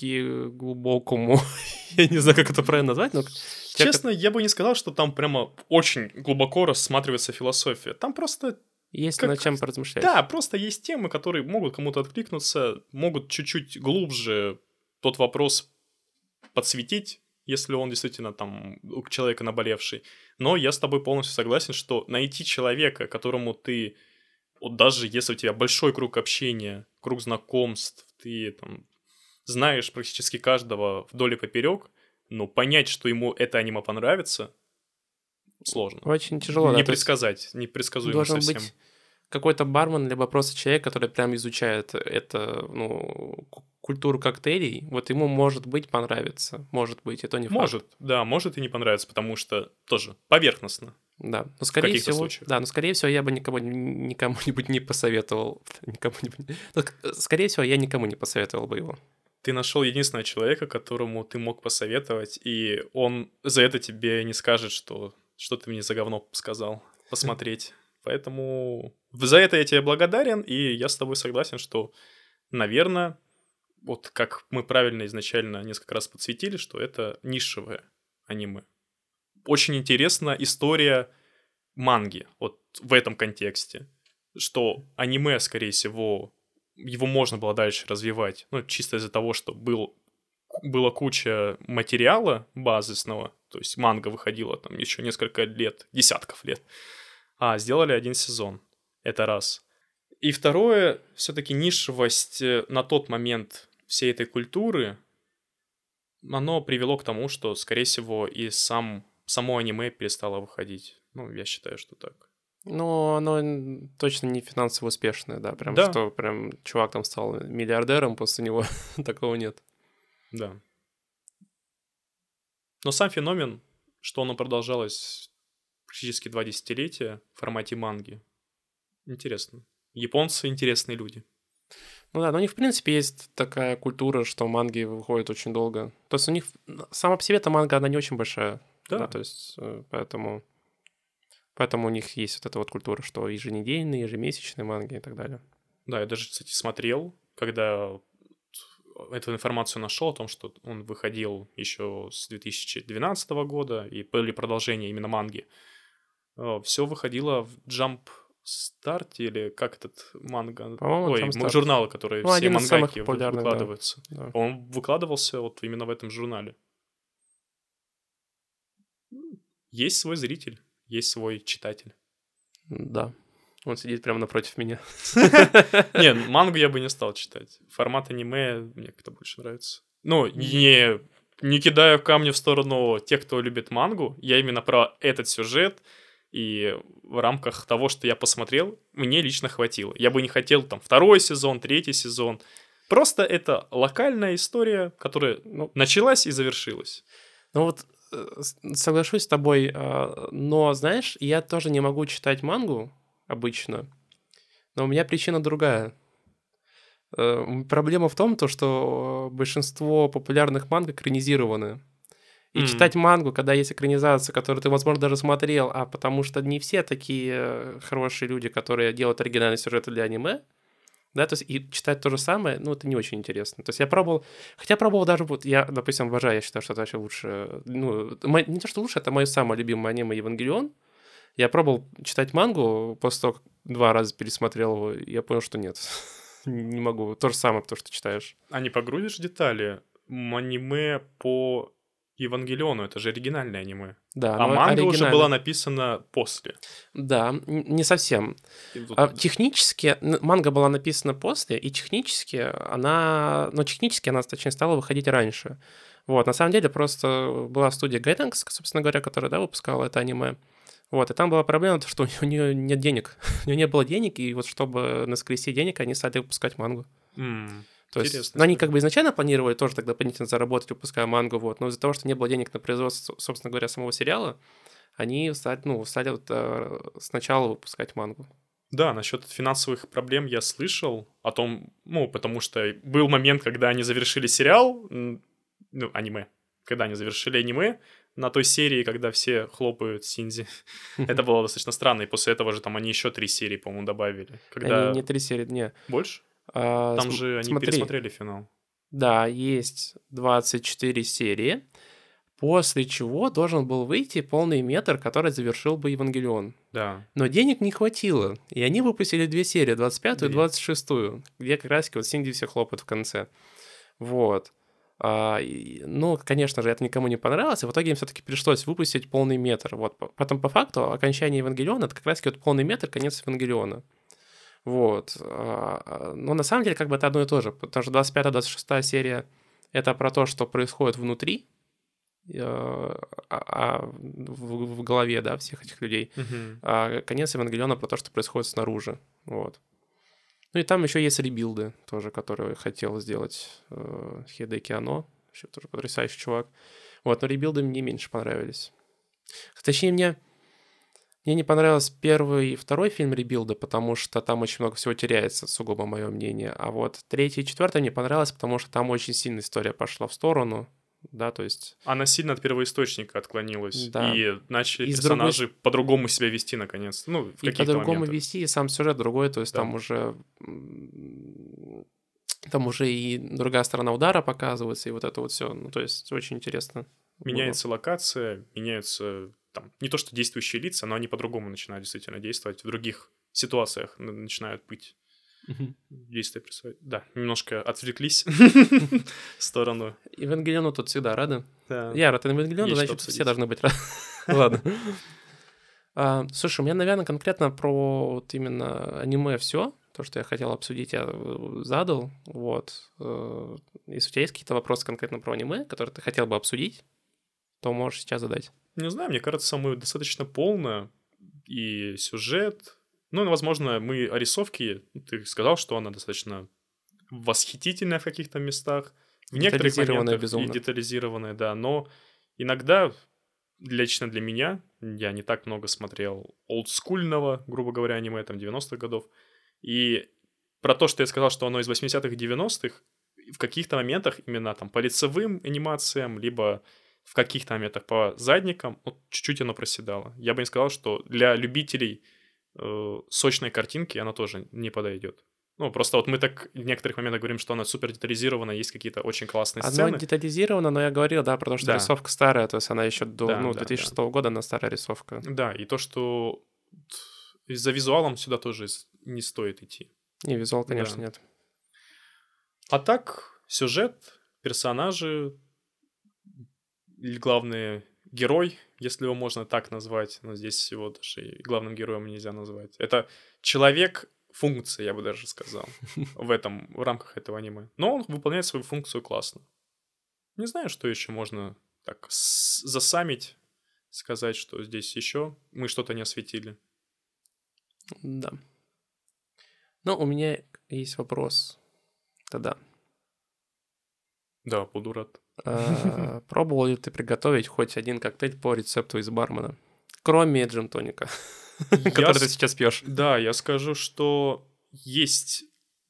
философски глубокому. я не знаю, как это правильно назвать, но... Честно, я бы не сказал, что там прямо очень глубоко рассматривается философия. Там просто есть как... над чем поразмышлять. Да, просто есть темы, которые могут кому-то откликнуться, могут чуть-чуть глубже тот вопрос подсветить, если он действительно там у человека наболевший. Но я с тобой полностью согласен, что найти человека, которому ты, вот даже если у тебя большой круг общения, круг знакомств, ты там знаешь практически каждого вдоль и поперек, но понять, что ему это аниме понравится, сложно. Очень тяжело. Не да, предсказать, не предсказуемо должен совсем. быть какой-то бармен, либо просто человек, который прям изучает это, ну, культуру коктейлей, вот ему может быть понравится, может быть, это не факт. Может, да, может и не понравится, потому что тоже поверхностно. Да, но скорее всего, случаях. да, но скорее всего я бы никому никому-нибудь не посоветовал, никому-нибудь, но, скорее всего я никому не посоветовал бы его. Ты нашел единственного человека, которому ты мог посоветовать, и он за это тебе не скажет, что что ты мне за говно сказал посмотреть. Поэтому за это я тебе благодарен, и я с тобой согласен, что, наверное, вот как мы правильно изначально несколько раз подсветили, что это нишевое аниме. Очень интересна история манги вот в этом контексте, что аниме, скорее всего, его можно было дальше развивать, ну, чисто из-за того, что был, была куча материала базисного, то есть манга выходила там еще несколько лет, десятков лет, а сделали один сезон. Это раз. И второе, все-таки нишевость э, на тот момент всей этой культуры, оно привело к тому, что, скорее всего, и сам, само аниме перестало выходить. Ну, я считаю, что так. Ну, оно точно не финансово успешное, да, прям Да. что прям чувак там стал миллиардером, после него такого нет. Да. Но сам феномен, что оно продолжалось практически два десятилетия в формате манги, интересно. Японцы интересные люди. Ну да, но у них, в принципе, есть такая культура, что манги выходят очень долго. То есть у них сама по себе эта манга, она не очень большая. Да. Да, то есть э, поэтому... Поэтому у них есть вот эта вот культура, что еженедельные, ежемесячные манги и так далее. Да, я даже, кстати, смотрел, когда эту информацию нашел о том, что он выходил еще с 2012 года, и были продолжения именно манги. Все выходило в Jump Start или как этот манга? По-моему, Ой, Jump которые Ну, все да. выкладываются. Да. Он выкладывался вот именно в этом журнале. Есть свой зритель, есть свой читатель. Да. Он сидит прямо напротив меня. Не, мангу я бы не стал читать. Формат аниме мне как-то больше нравится. Ну, не, не кидаю камни в сторону тех, кто любит мангу. Я именно про этот сюжет. И в рамках того, что я посмотрел, мне лично хватило. Я бы не хотел там второй сезон, третий сезон. Просто это локальная история, которая Ну, началась и завершилась. Ну вот соглашусь с тобой, а, но знаешь, я тоже не могу читать мангу обычно, но у меня причина другая. Э, Проблема в том, то, что большинство популярных манг экранизированы. И М. читать мангу, когда есть экранизация, которую ты, возможно, даже смотрел, а потому что не все такие э, хорошие люди, которые делают оригинальные сюжеты для аниме, да, то есть и читать то же самое, ну, это не очень интересно. То есть я пробовал, хотя пробовал даже, вот я, допустим, обожаю, я считаю, что это вообще лучше, ну, не то, что лучше, это мое самое любимое аниме Евангелион. Я пробовал читать мангу, после того, как два раза пересмотрел его, я понял, что нет, не могу. То же самое, то, что читаешь. А не погрузишь детали? Аниме по Евангелиону, это же оригинальное аниме. Да, А но манга уже была написана после. Да, не совсем. Тут- А, технически манга была написана после, и технически она, ну, технически она, точнее, стала выходить раньше. Вот, на самом деле просто была студия Gainax, собственно говоря, которая, да, выпускала это аниме. Вот, и там была проблема, то, что у нее нет денег. У нее не было денег, и вот чтобы наскрести денег, они стали выпускать мангу. М, То есть, Интересно, ну, они как бы изначально планировали тоже тогда дополнительно заработать, выпуская мангу, вот, но из-за того, что не было денег на производство, собственно говоря, самого сериала, они стали, ну, стали вот, э, сначала выпускать мангу. Да, насчет финансовых проблем я слышал о том, ну, потому что был момент, когда они завершили сериал, ну, аниме, когда они завершили аниме, на той серии, когда все хлопают Синзи. Это было достаточно странно, и после этого же там они еще три серии, по-моему, добавили. Когда Они не три серии, не. больше? А, Там см- же они смотри, пересмотрели финал. Да, есть 24 серии, после чего должен был выйти полный метр, который завершил бы Евангелион. Да. Но денег не хватило, и они выпустили две серии, 25 и Две. 26, где как раз вот Синди все хлопают в конце. Вот. А, и, ну, конечно же, это никому не понравилось, и в итоге им все-таки пришлось выпустить полный метр. Вот. По- Потом, по факту, окончание Евангелиона — это как раз вот полный метр, конец Евангелиона. Вот. А, а, Но на самом деле, как бы это одно и то же, потому что 25-26 серия — это про то, что происходит внутри, а- а в, в голове, да, всех этих людей. Мгм. А конец Евангелиона про то, что происходит снаружи. Вот. Ну и там еще есть ребилды тоже, которые хотел сделать э, Хидеки Ано. Вообще тоже потрясающий чувак. Вот, но ребилды мне меньше понравились. Точнее, мне, мне не понравился первый и второй фильм ребилда, потому что там очень много всего теряется, сугубо мое мнение. А вот третий и четвертый мне понравилось, потому что там очень сильно история пошла в сторону. Да, то есть Она сильно от первоисточника отклонилась. Да. И начали И персонажи по-другому себя вести, наконец. Ну, в и по-другому вести, и сам сюжет другой, то есть Да. там уже там уже и другая сторона удара показывается, и вот это вот все. Ну, то есть очень интересно. было. Меняется локация, меняются там не то что действующие лица, но они по-другому начинают действительно действовать. В других ситуациях начинают быть Мгм. действия происходят. Да, немножко отвлеклись в сторону. Евангелиону тут всегда рады. Да. Я рад Евангелиону, значит, все должны быть рады. Ладно. А, слушай, у меня, наверное, конкретно про вот именно аниме все. То, что я хотел обсудить, я э, задал. Вот. Э, если у тебя есть какие-то вопросы конкретно про аниме, которые ты хотел бы обсудить, то можешь сейчас задать. Не знаю, мне кажется, мы достаточно полно и сюжет. Ну, возможно, мы о рисовке, ты сказал, что она достаточно восхитительная в каких-то местах. В некоторых моментах безумно. и детализированная, да. Но иногда, лично для меня, я не так много смотрел олдскульного, грубо говоря, аниме, там, 90-х годов. И про то, что я сказал, что оно из 80-х и 90-х, в каких-то моментах именно там по лицевым анимациям, либо в каких-то моментах по задникам, вот чуть-чуть оно проседало. Я бы не сказал, что для любителей э, сочной картинки она тоже не подойдет. Ну, просто вот мы так в некоторых моментах говорим, что она супер детализирована, есть какие-то очень классные Оно сцены. Она детализирована, но я говорил, да, потому что да. рисовка старая, то есть она еще до да, ну, 2006 да. года, она старая рисовка. Да, и то, что за визуалом сюда тоже не стоит идти. Не, визуал, конечно, да. нет. А так, сюжет, персонажи, главный герой, если его можно так назвать, но здесь его даже и главным героем нельзя назвать. Это человек функция, я бы даже сказал, в этом, в рамках этого аниме. Но он выполняет свою функцию классно. Не знаю, что еще можно так засамить, сказать, что здесь еще мы что-то не осветили. Да. Ну, у меня есть вопрос. Тогда. Да, буду рад. А, пробовал ли ты приготовить хоть один коктейль по рецепту из бармена? Кроме джин-тоника, который ты сейчас пьешь. Да, я скажу, что есть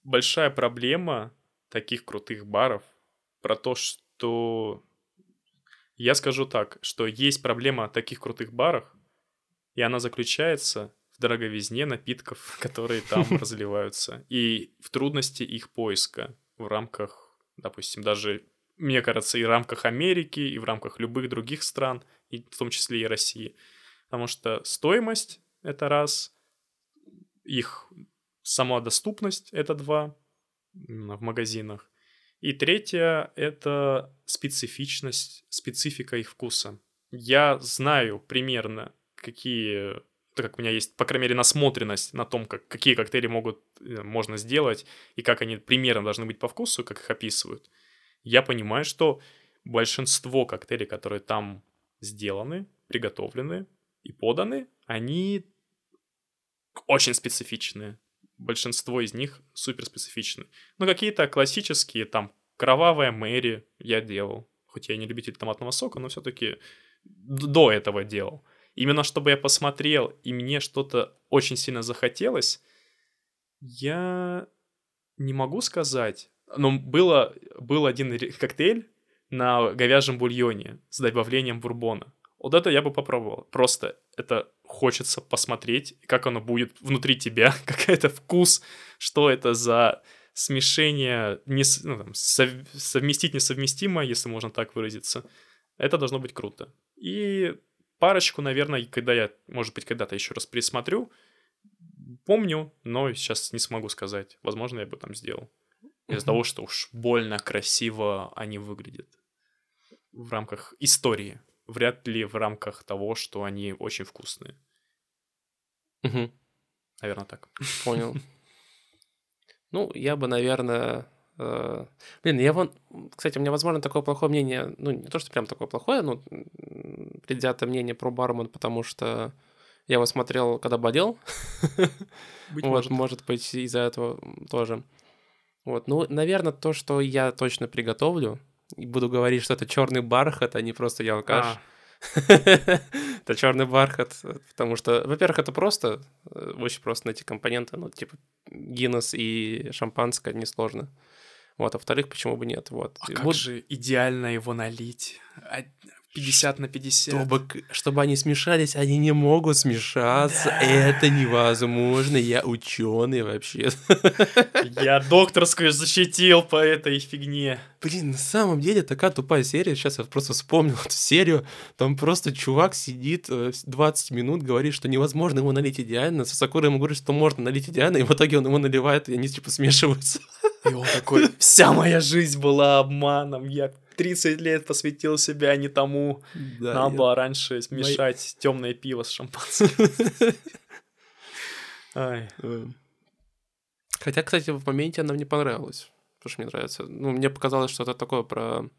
большая проблема таких крутых баров про то, что... Я скажу так, что есть проблема таких крутых барах, и она заключается в дороговизне напитков, которые там разливаются, и в трудности их поиска в рамках, допустим, даже мне кажется, и в рамках Америки, и в рамках любых других стран, и в том числе и России. Потому что стоимость — это раз, их сама доступность — это два в магазинах. И третье — это специфичность, специфика их вкуса. Я знаю примерно, какие так как у меня есть, по крайней мере, насмотренность на том, как, какие коктейли могут, э, можно сделать и как они примерно должны быть по вкусу, как их описывают я понимаю, что большинство коктейлей, которые там сделаны, приготовлены и поданы, они очень специфичные. Большинство из них супер специфичны. Но какие-то классические, там, кровавая Мэри я делал. Хоть я не любитель томатного сока, но все-таки до этого делал. Именно чтобы я посмотрел, и мне что-то очень сильно захотелось, я не могу сказать, но было, был один коктейль на говяжьем бульоне с добавлением бурбона. Вот это я бы попробовал. Просто это хочется посмотреть, как оно будет внутри тебя, какой это вкус, что это за смешение, не, ну, там, сов, совместить несовместимое, если можно так выразиться. Это должно быть круто. И парочку, наверное, когда я, может быть, когда-то еще раз пересмотрю, помню, но сейчас не смогу сказать. Возможно, я бы там сделал. Из-за того, что уж больно красиво они выглядят в рамках истории. Вряд ли в рамках того, что они очень вкусные. Угу. Наверное, так. Понял. Ну, я бы, наверное... Э... Блин, я вон... Кстати, у меня, возможно, такое плохое мнение... Ну, не то, что прям такое плохое, но предвзятое мнение про Бармен, потому что я его смотрел, когда болел. Быть вот, может. может быть, из-за этого тоже. Вот, ну, наверное, то, что я точно приготовлю, и буду говорить, что это черный бархат, а не просто я алкаш. А. Это черный бархат, потому что, во-первых, это просто, э, очень просто найти компоненты, ну, типа Гиннес и шампанское несложно. Вот, а во-вторых, почему бы нет, вот. А как же идеально его налить? 50 на 50. Чтобы, чтобы они смешались, они не могут смешаться. Да. Это невозможно. Я ученый вообще. Я докторскую защитил по этой фигне. Блин, на самом деле такая тупая серия. Сейчас я просто вспомнил эту серию. Там просто чувак сидит 20 э, минут, говорит, что невозможно ему налить идеально. Сасакура ему говорит, что можно налить идеально, и в итоге он ему наливает, и они типа смешиваются. И он такой, вся моя жизнь была обманом, я 30 лет посвятил себя не тому. Да, Надо я- было раньше смешать темное пиво с шампанским. Ай. Э. Хотя, кстати, в моменте она мне понравилась. Потому что мне нравится. Ну, мне показалось, что это такое про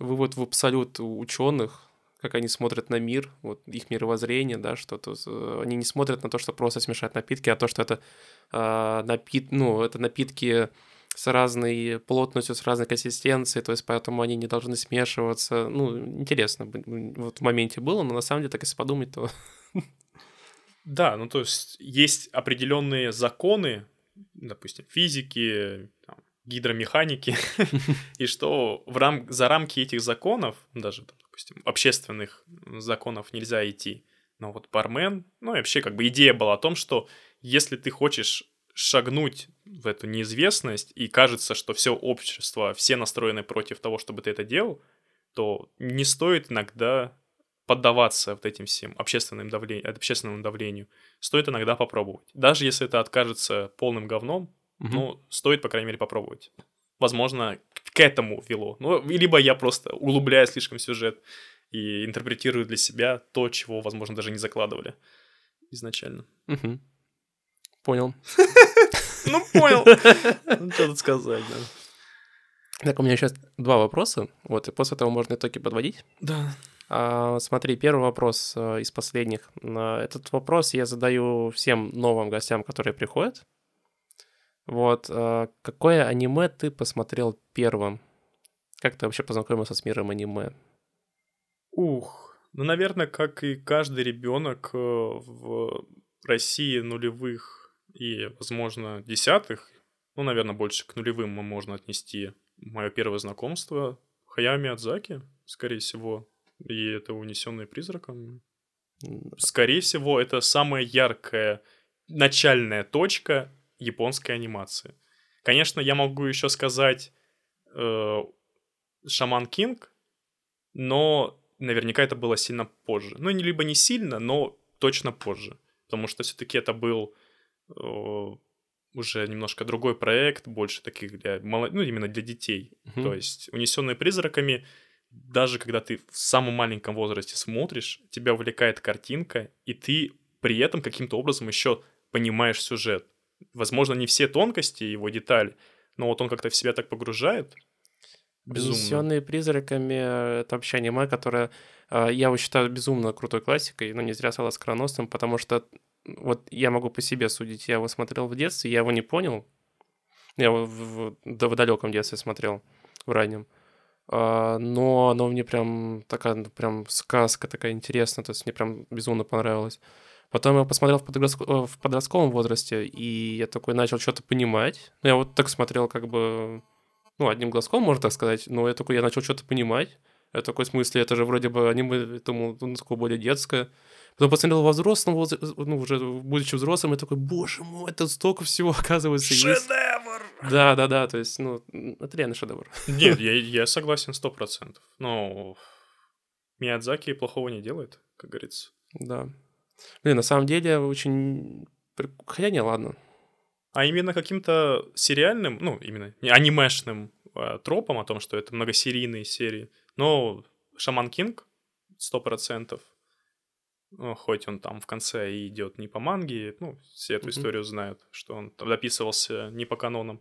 вывод в абсолют ученых, как они смотрят на мир, вот их мировоззрение, да, что то э, они не смотрят на то, что просто смешать напитки, а то, что это а, напит, ну, это напитки с разной плотностью, с разной консистенцией, то есть поэтому они не должны смешиваться. Ну, интересно, вот в моменте было, но на самом деле, так если подумать, то Да, ну то есть есть определенные законы, допустим, физики, там, гидромеханики, и что в рам... за рамки этих законов, даже, допустим, общественных законов нельзя идти. Но вот бармен, ну и вообще как бы идея была о том, что если ты хочешь шагнуть в эту неизвестность, и кажется, что все общество, все настроены против того, чтобы ты это делал, то не стоит иногда поддаваться вот этим всем общественным давле- общественному давлению. Стоит иногда попробовать. Даже если это откажется полным говном, Мгм. ну, стоит, по крайней мере, попробовать. Возможно, к этому вело. Ну, либо я просто углубляю слишком сюжет и интерпретирую для себя то, чего, возможно, даже не закладывали изначально. Мгм. Понял. Ну, понял. Ну, что тут сказать, да. Так, у меня сейчас два вопроса, вот, и после этого можно итоги подводить. Да. А, смотри, первый вопрос э, из последних. На Этот вопрос я задаю всем новым гостям, которые приходят. Вот, э, какое аниме ты посмотрел первым? Как ты вообще познакомился с миром аниме? Ух. Ну, наверное, как и каждый ребенок э, в России нулевых и, возможно, десятых, ну, наверное, больше к нулевым мы можно отнести мое первое знакомство Хаяо Миядзаки, скорее всего, и это «Унесенные призраком». Скорее всего, это самая яркая начальная точка японской анимации. Конечно, я могу еще сказать э, Шаман Кинг, но наверняка это было сильно позже. Ну, либо не сильно, но точно позже. Потому что все-таки это был уже немножко другой проект, больше таких для мало- ну, именно для детей. Мгм. То есть, унесенные призраками, даже когда ты в самом маленьком возрасте смотришь, тебя увлекает картинка, и ты при этом каким-то образом еще понимаешь сюжет. Возможно, не все тонкости его детали, но вот он как-то в себя так погружает. Безумно. «Унесённые призраками» — это вообще аниме, которое э, я его считаю безумно крутой классикой, но не зря стало скороносным, потому что вот я могу по себе судить. Я его смотрел в детстве, я его не понял. Я его в, в- в далеком детстве смотрел, в раннем. А, но оно мне прям такая, ну, прям сказка такая интересная, то есть мне прям безумно понравилось. Потом я посмотрел в, подростко- э, в подростковом возрасте, и я такой начал что-то понимать. Ну, Я вот так смотрел как бы, ну, одним глазком, можно так сказать, но я такой, я начал что-то понимать. Я такой, в смысле, это же вроде бы аниме, думал, ну, такое более детское. Потом посмотрел во взрослом ну, уже будучи взрослым, я такой, боже мой, это столько всего, оказывается, есть. Шедевр! Да, да, да, то есть, ну, это реально шедевр. Нет, я, я согласен сто процентов. Но Миядзаки плохого не делает, как говорится. Да. Блин, на самом деле очень... Хотя не, ладно. А именно каким-то сериальным, ну, именно не анимешным э, тропом о том, что это многосерийные серии. Но Шаман Кинг 100%, ну, хоть он там в конце и идет не по манге, ну, все эту Мгм. историю знают, что он там дописывался не по канонам,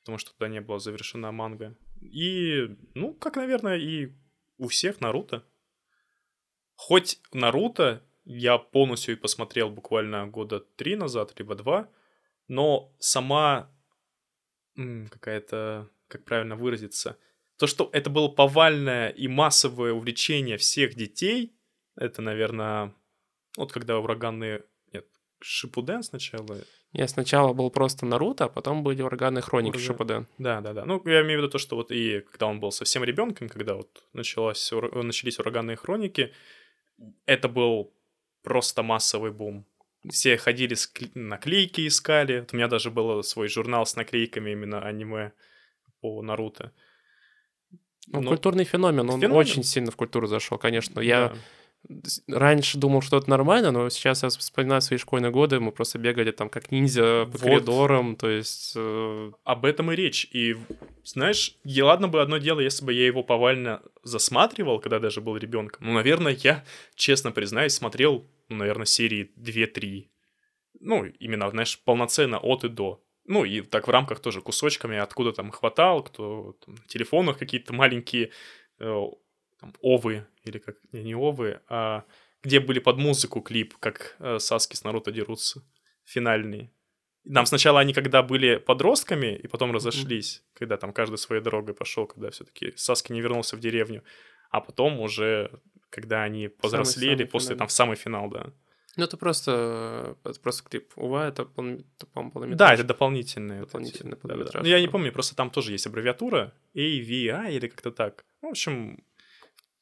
потому что тогда не была завершена манга. И, ну, как, наверное, и у всех Наруто. Хоть Наруто я полностью и посмотрел буквально года три назад, либо два, но сама какая-то, как правильно выразиться, то, что это было повальное и массовое увлечение всех детей, это, наверное, вот когда ураганные... Нет, Шипуден сначала. Я сначала был просто Наруто, а потом были ураганные хроники Ураган. Шипуден. Да, да, да. Ну, я имею в виду то, что вот и когда он был совсем ребенком, когда вот началась, начались ураганные хроники, это был просто массовый бум. Все ходили, с кли- наклейки искали. Вот у меня даже был свой журнал с наклейками именно аниме по Наруто. Ну, Ну, культурный феномен, он феномен. очень сильно в культуру зашел, конечно. Я да. Раньше думал, что это нормально, но сейчас я вспоминаю свои школьные годы, мы просто бегали там как ниндзя по Вот. коридорам, то есть... э, Об этом и речь. И, знаешь, и ладно бы одно дело, если бы я его повально засматривал, когда даже был ребенком. Ну, наверное, я, честно признаюсь, смотрел, ну, наверное, серии 2-3. Ну, именно, знаешь, полноценно от и до. Ну, и так в рамках тоже кусочками, откуда там хватал, кто там, на телефонах какие-то маленькие э, там, овы, или как, не, не овы, а где были под музыку клип, как э, Саски с Наруто дерутся, финальные. Нам сначала они когда были подростками, и потом разошлись, когда там каждый своей дорогой пошел, когда все-таки Саски не вернулся в деревню, а потом уже, когда они повзрослели, самый после финал. там в самый финал, да. Ну, это просто, это просто клип. Ува, это, это, по-моему, Да, полнометражка. это дополнительные. Дополнительный Да-да-да. полнометражка, Ну, я не да. помню, просто там тоже есть аббревиатура AVI или как-то так. Ну, В общем,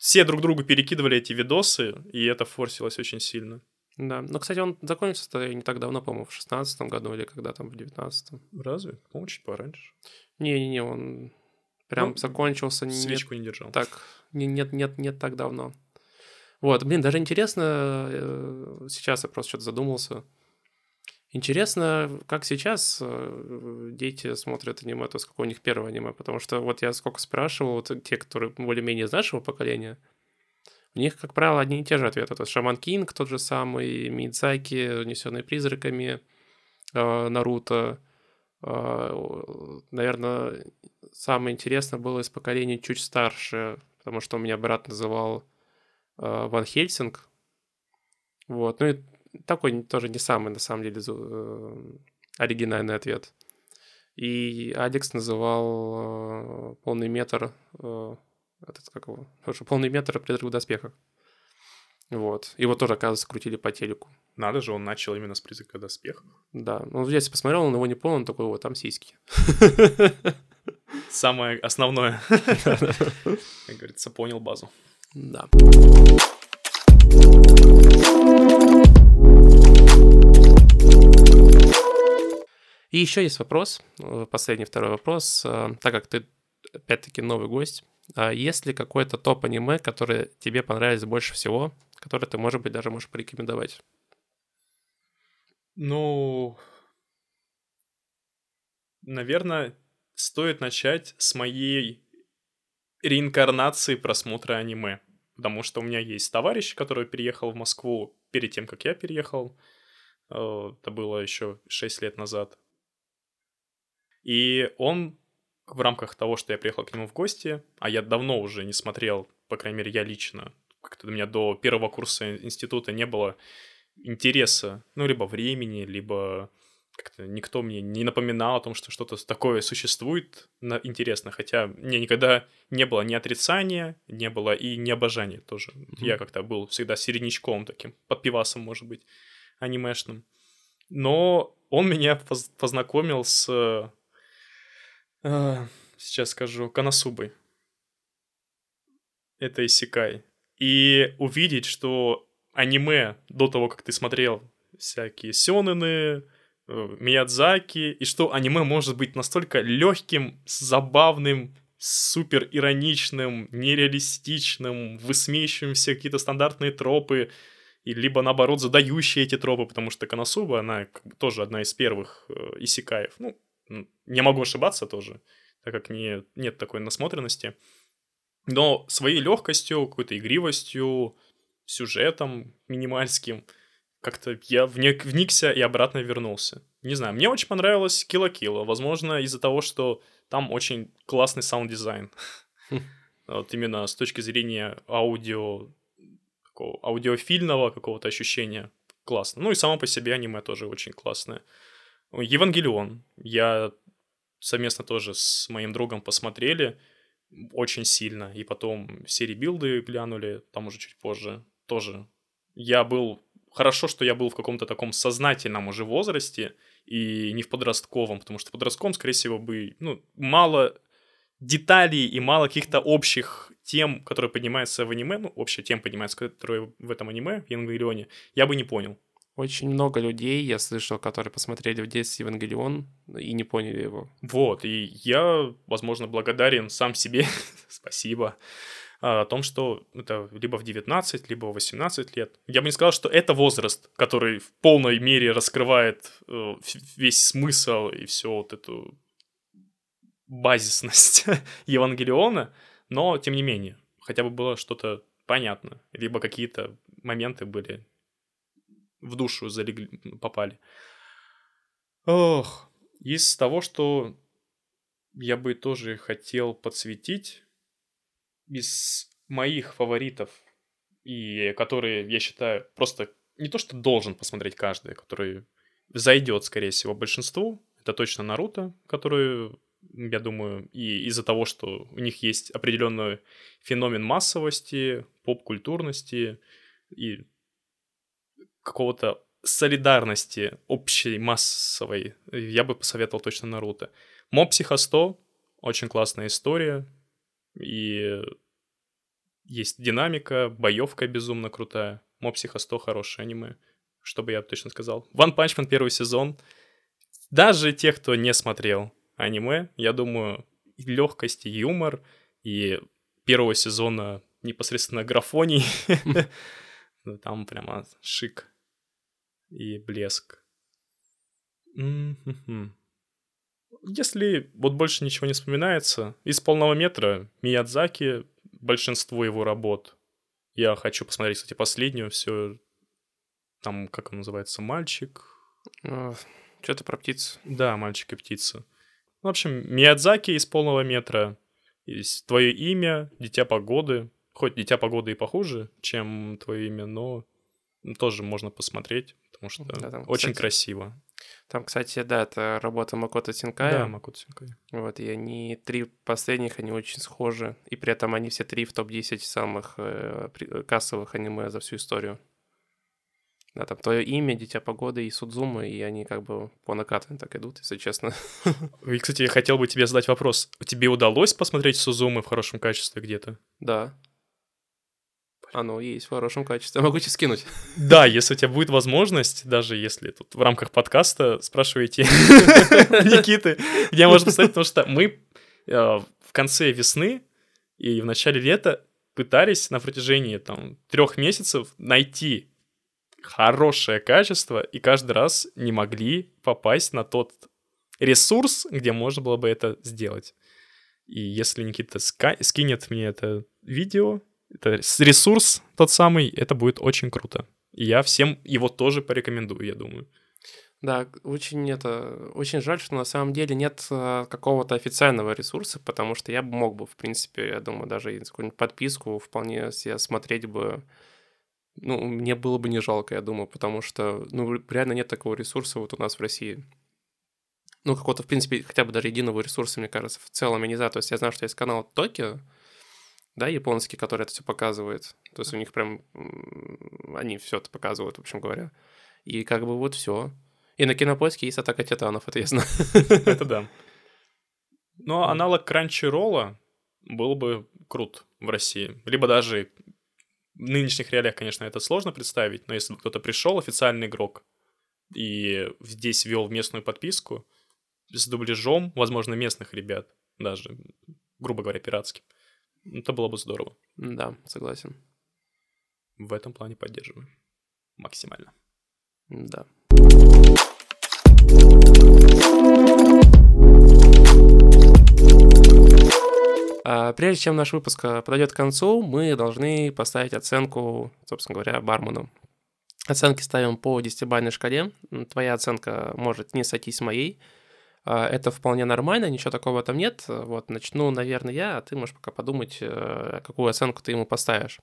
все друг другу перекидывали эти видосы, и это форсилось очень сильно. Да. Но, кстати, он закончился не так давно, по-моему, в шестнадцатом году или когда там, в девятнадцатом. Разве? По-моему, чуть пораньше. Не-не-не, он прям Ну, закончился не Свечку не держал. так, не- нет, нет, нет так давно. Вот, блин, даже интересно, э, сейчас я просто что-то задумался. Интересно, как сейчас э, дети смотрят аниме, то есть какое у них первое аниме, потому что вот я сколько спрашивал, вот те, которые более-менее из нашего поколения, у них, как правило, одни и те же ответы. То есть Шаман Кинг тот же самый, Мидзаки, Унесенный призраками, э, Наруто. Наверное, самое интересное было из поколения чуть старше, потому что у меня брат называл э, Ван Хельсинг. Вот, ну и такой тоже не самый, на самом деле, э, оригинальный ответ. И Алекс называл э, полный метр, э, этот как его, Слушай, полный метр призрак в доспехах. Вот. Его тоже, оказывается, крутили по телеку. Надо же, он начал именно с призрака доспех. Да. Ну, я посмотрел, он его не понял, он такой, вот, там сиськи. Самое основное. Как говорится, понял базу. Да. И еще есть вопрос, э, последний второй вопрос. Э, Так как ты, опять-таки, новый гость, а есть ли какой-то топ аниме, который тебе понравились больше всего, который ты, может быть, даже можешь порекомендовать? Ну, наверное, стоит начать с моей реинкарнации просмотра аниме. Потому что у меня есть товарищ, который переехал в Москву перед тем, как я переехал. Э, Это было еще 6 лет назад. И он в рамках того, что я приехал к нему в гости, а я давно уже не смотрел, по крайней мере, я лично, как-то у меня до первого курса института не было интереса, ну, либо времени, либо как-то никто мне не напоминал о том, что что-то такое существует на, интересно, хотя мне никогда не было ни отрицания, не было и не обожания тоже. Вот Я как-то был всегда середнячком таким, под пивасом, может быть, анимешным. Но он меня поз- познакомил с, э, сейчас скажу, Канасубой. Это Исикай. И увидеть, что аниме до того, как ты смотрел всякие сёнэны, э, Миядзаки, и что аниме может быть настолько легким, забавным, супер ироничным, нереалистичным, высмеивающим все какие-то стандартные тропы, и либо наоборот задающие эти тропы, потому что Коносуба, она тоже одна из первых э, исекаев. Ну, ну могу ошибаться тоже, так как не, нет такой насмотренности. Но своей легкостью, какой-то игривостью, сюжетом минимальским, как-то я вник, вникся и обратно вернулся. Не знаю, мне очень понравилось Килла Килла. Возможно, из-за того, что там очень классный саунд-дизайн. Вот именно с точки зрения аудио, аудиофильного какого-то ощущения классно. Ну и само по себе аниме тоже очень классное. Евангелион. Я совместно тоже с моим другом посмотрели очень сильно. И потом серии билды глянули, там уже чуть позже тоже. Я был... Хорошо, что я был в каком-то таком сознательном уже возрасте и не в подростковом, потому что в подростковом, скорее всего, бы, ну, мало деталей и мало каких-то общих тем, которые поднимаются в аниме, ну, общая тем поднимается, которые в этом аниме, в Евангелионе, я бы не понял. Очень много людей я слышал, которые посмотрели в детстве Евангелион и не поняли его. Вот, и я, возможно, благодарен сам себе, спасибо, о том, что это либо в 19, либо в 18 лет. Я бы не сказал, что это возраст, который в полной мере раскрывает э, весь смысл и всю вот эту базисность Евангелиона, но тем не менее, хотя бы было что-то понятно, либо какие-то моменты были в душу залегли, попали. Ох, из того, что я бы тоже хотел подсветить, из моих фаворитов, и которые, я считаю, просто не то, что должен посмотреть каждый, который зайдет, скорее всего, большинству, это точно Наруто, который, я думаю, и из-за того, что у них есть определенный феномен массовости, поп-культурности и какого-то солидарности общей, массовой, я бы посоветовал точно Наруто. Моб Психо 100 очень классная история, и есть динамика, боевка безумно крутая. Моб Психо 100 хорошее аниме, что бы я точно сказал. One Punch Man первый сезон. Даже те, кто не смотрел аниме, я думаю, легкость и юмор, и первого сезона непосредственно графоний, там прямо шик и блеск. Если вот больше ничего не вспоминается, из полного метра Миядзаки, большинство его работ. Я хочу посмотреть, кстати, последнюю, все там, как он называется, мальчик. А, Что-то про птицу. Да, мальчик и птица. В общем, Миядзаки из полного метра, есть твое имя, Дитя погоды. Хоть Дитя погоды и похуже, чем твое имя, но тоже можно посмотреть, потому что да, там, очень кстати, красиво. Там, кстати, да, это работа Макото Синкая. Да, Макото Синкая. Вот, и они, три последних, они очень схожи, и при этом они все три в топ-10 самых э, кассовых аниме за всю историю. Да, там твое имя, Дитя погоды и Судзума, и они как бы по накатанной так идут, если честно. И, кстати, я хотел бы тебе задать вопрос. Тебе удалось посмотреть Сузумы в хорошем качестве где-то? Да. Оно есть в хорошем качестве. Могу тебе скинуть. Да, если у тебя будет возможность, даже если тут в рамках подкаста спрашиваете Никиты, где можно посмотреть, потому что мы э, в конце весны и в начале лета пытались на протяжении там трех месяцев найти хорошее качество и каждый раз не могли попасть на тот ресурс, где можно было бы это сделать. И если Никита скинет мне это видео, это ресурс тот самый, это будет очень круто. И я всем его тоже порекомендую, я думаю. Да, очень это очень жаль, что на самом деле нет а, какого-то официального ресурса, потому что я мог бы, в принципе, я думаю, даже какую-нибудь подписку вполне себе смотреть бы. Ну, мне было бы не жалко, я думаю, потому что, ну, реально нет такого ресурса вот у нас в России. Ну, какого-то, в принципе, хотя бы даже единого ресурса, мне кажется, в целом я не знаю. То есть я знаю, что есть канал Токио, да, японский, который это все показывает. То есть у них прям они все это показывают, в общем говоря. И как бы вот все. И на кинопоиске есть атака титанов, это ясно. Это да. Но аналог Crunchyroll был бы крут в России. Либо даже в нынешних реалиях, конечно, это сложно представить, но если бы кто-то пришел, официальный игрок, и здесь вел местную подписку с дубляжом, возможно, местных ребят, даже, грубо говоря, пиратским, это было бы здорово. Да, согласен. В этом плане поддерживаю. Максимально. Да. А, прежде чем наш выпуск а, подойдет к концу, мы должны поставить оценку, собственно говоря, бармену. Оценки ставим по 10-бальной шкале. Твоя оценка может не сойтись с моей. А, это вполне нормально, ничего такого там нет. Вот, начну, наверное, я, а ты можешь пока подумать, э, какую оценку ты ему поставишь.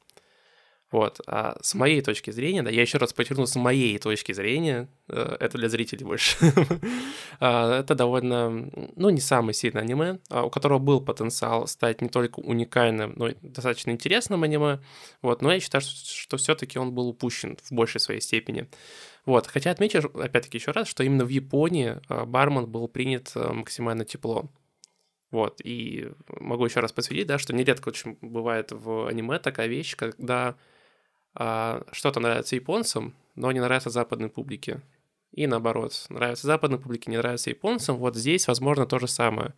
Вот. А с моей точки зрения, да, я еще раз подчеркну, с моей точки зрения, э, это для зрителей больше, а, это довольно, ну, не самый сильный аниме, у которого был потенциал стать не только уникальным, но и достаточно интересным аниме, вот, но я считаю, что, все-таки он был упущен в большей своей степени. Вот. Хотя отмечу, опять-таки, еще раз, что именно в Японии а, бармен был принят а, максимально тепло. Вот, и могу еще раз подсветить, да, что нередко очень бывает в аниме такая вещь, когда а, что-то нравится японцам, но не нравится западной публике. И наоборот, нравится западной публике, не нравится японцам. Вот здесь, возможно, то же самое.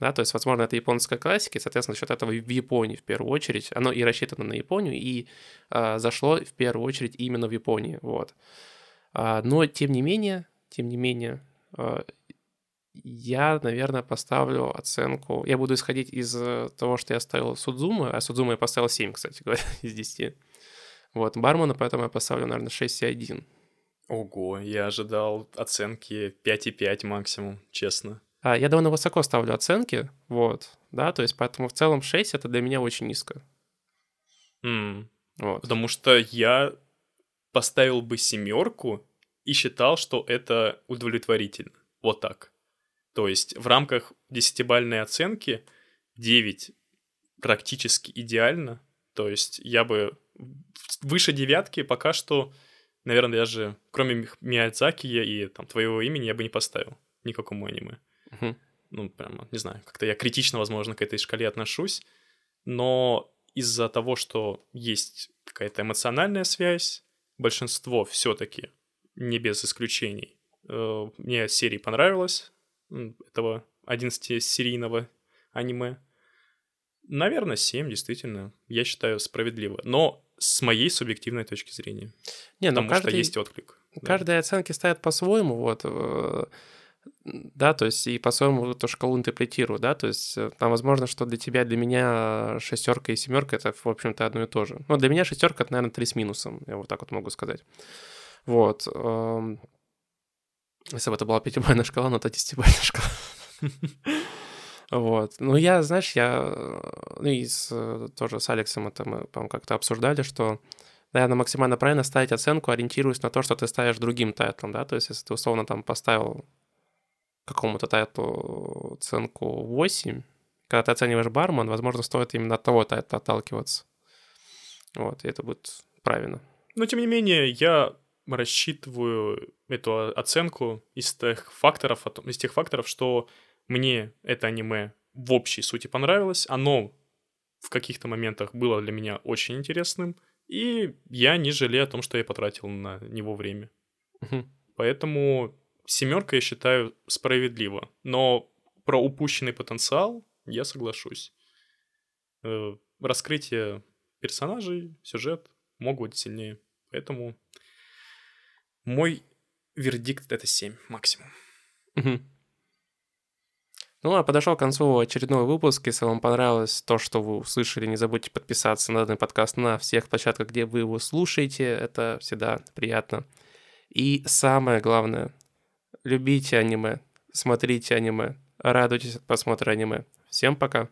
Да, то есть, возможно, это японская классика, и, соответственно, за счет этого в Японии в первую очередь, оно и рассчитано на Японию, и э, зашло в первую очередь именно в Японии, вот. А, но, тем не менее, тем не менее, э, я, наверное, поставлю оценку, я буду исходить из того, что я ставил Судзумы, а Судзумы я поставил 7, кстати говоря, из 10. Вот, бармена, поэтому я поставлю, наверное, 6,1. Ого, я ожидал оценки 5,5 максимум, честно. А, я довольно высоко ставлю оценки, вот, да, то есть поэтому в целом 6 это для меня очень низко. Mm. Вот. Потому что я поставил бы семерку и считал, что это удовлетворительно. Вот так. То есть в рамках десятибальной оценки 9 практически идеально. То есть я бы выше девятки пока что, наверное, даже кроме Миядзаки и там твоего имени я бы не поставил никакому аниме. Uh-huh. Ну, прямо, не знаю, как-то я критично, возможно, к этой шкале отношусь, но из-за того, что есть какая-то эмоциональная связь, большинство все-таки, не без исключений, э, мне серии понравилось, этого 11-серийного аниме. Наверное, 7, действительно, я считаю справедливо. Но с моей субъективной точки зрения. Не, ну потому каждый, что есть отклик. Каждые да. оценки ставят по-своему, вот. Э, да, то есть и по-своему эту шкалу интерпретирую, да, то есть э, там возможно, что для тебя, для меня шестерка и семерка это, в общем-то, одно и то же. Но для меня шестерка это, наверное, три с минусом, я вот так вот могу сказать. Вот. Эм, если бы это была пятибалльная шкала, но это десятибалльная шкала. Вот. Ну, я, знаешь, я ну, и с, тоже с Алексом это мы, по как-то обсуждали, что, наверное, максимально правильно ставить оценку, ориентируясь на то, что ты ставишь другим тайтлом, да, то есть если ты условно там поставил какому-то тайтлу оценку 8, когда ты оцениваешь бармен, возможно, стоит именно от того тайтла отталкиваться. Вот, и это будет правильно. Но, тем не менее, я рассчитываю эту оценку из тех факторов, из тех факторов, что мне это аниме в общей сути понравилось, оно в каких-то моментах было для меня очень интересным, и я не жалею о том, что я потратил на него время. Угу. Поэтому семерка я считаю справедливо, но про упущенный потенциал я соглашусь. Э, раскрытие персонажей, сюжет могут быть сильнее. Поэтому мой вердикт это 7 максимум. Угу. Ну, а подошел к концу очередной выпуск. Если вам понравилось то, что вы услышали, не забудьте подписаться на данный подкаст на всех площадках, где вы его слушаете. Это всегда приятно. И самое главное, любите аниме, смотрите аниме, радуйтесь от просмотра аниме. Всем пока!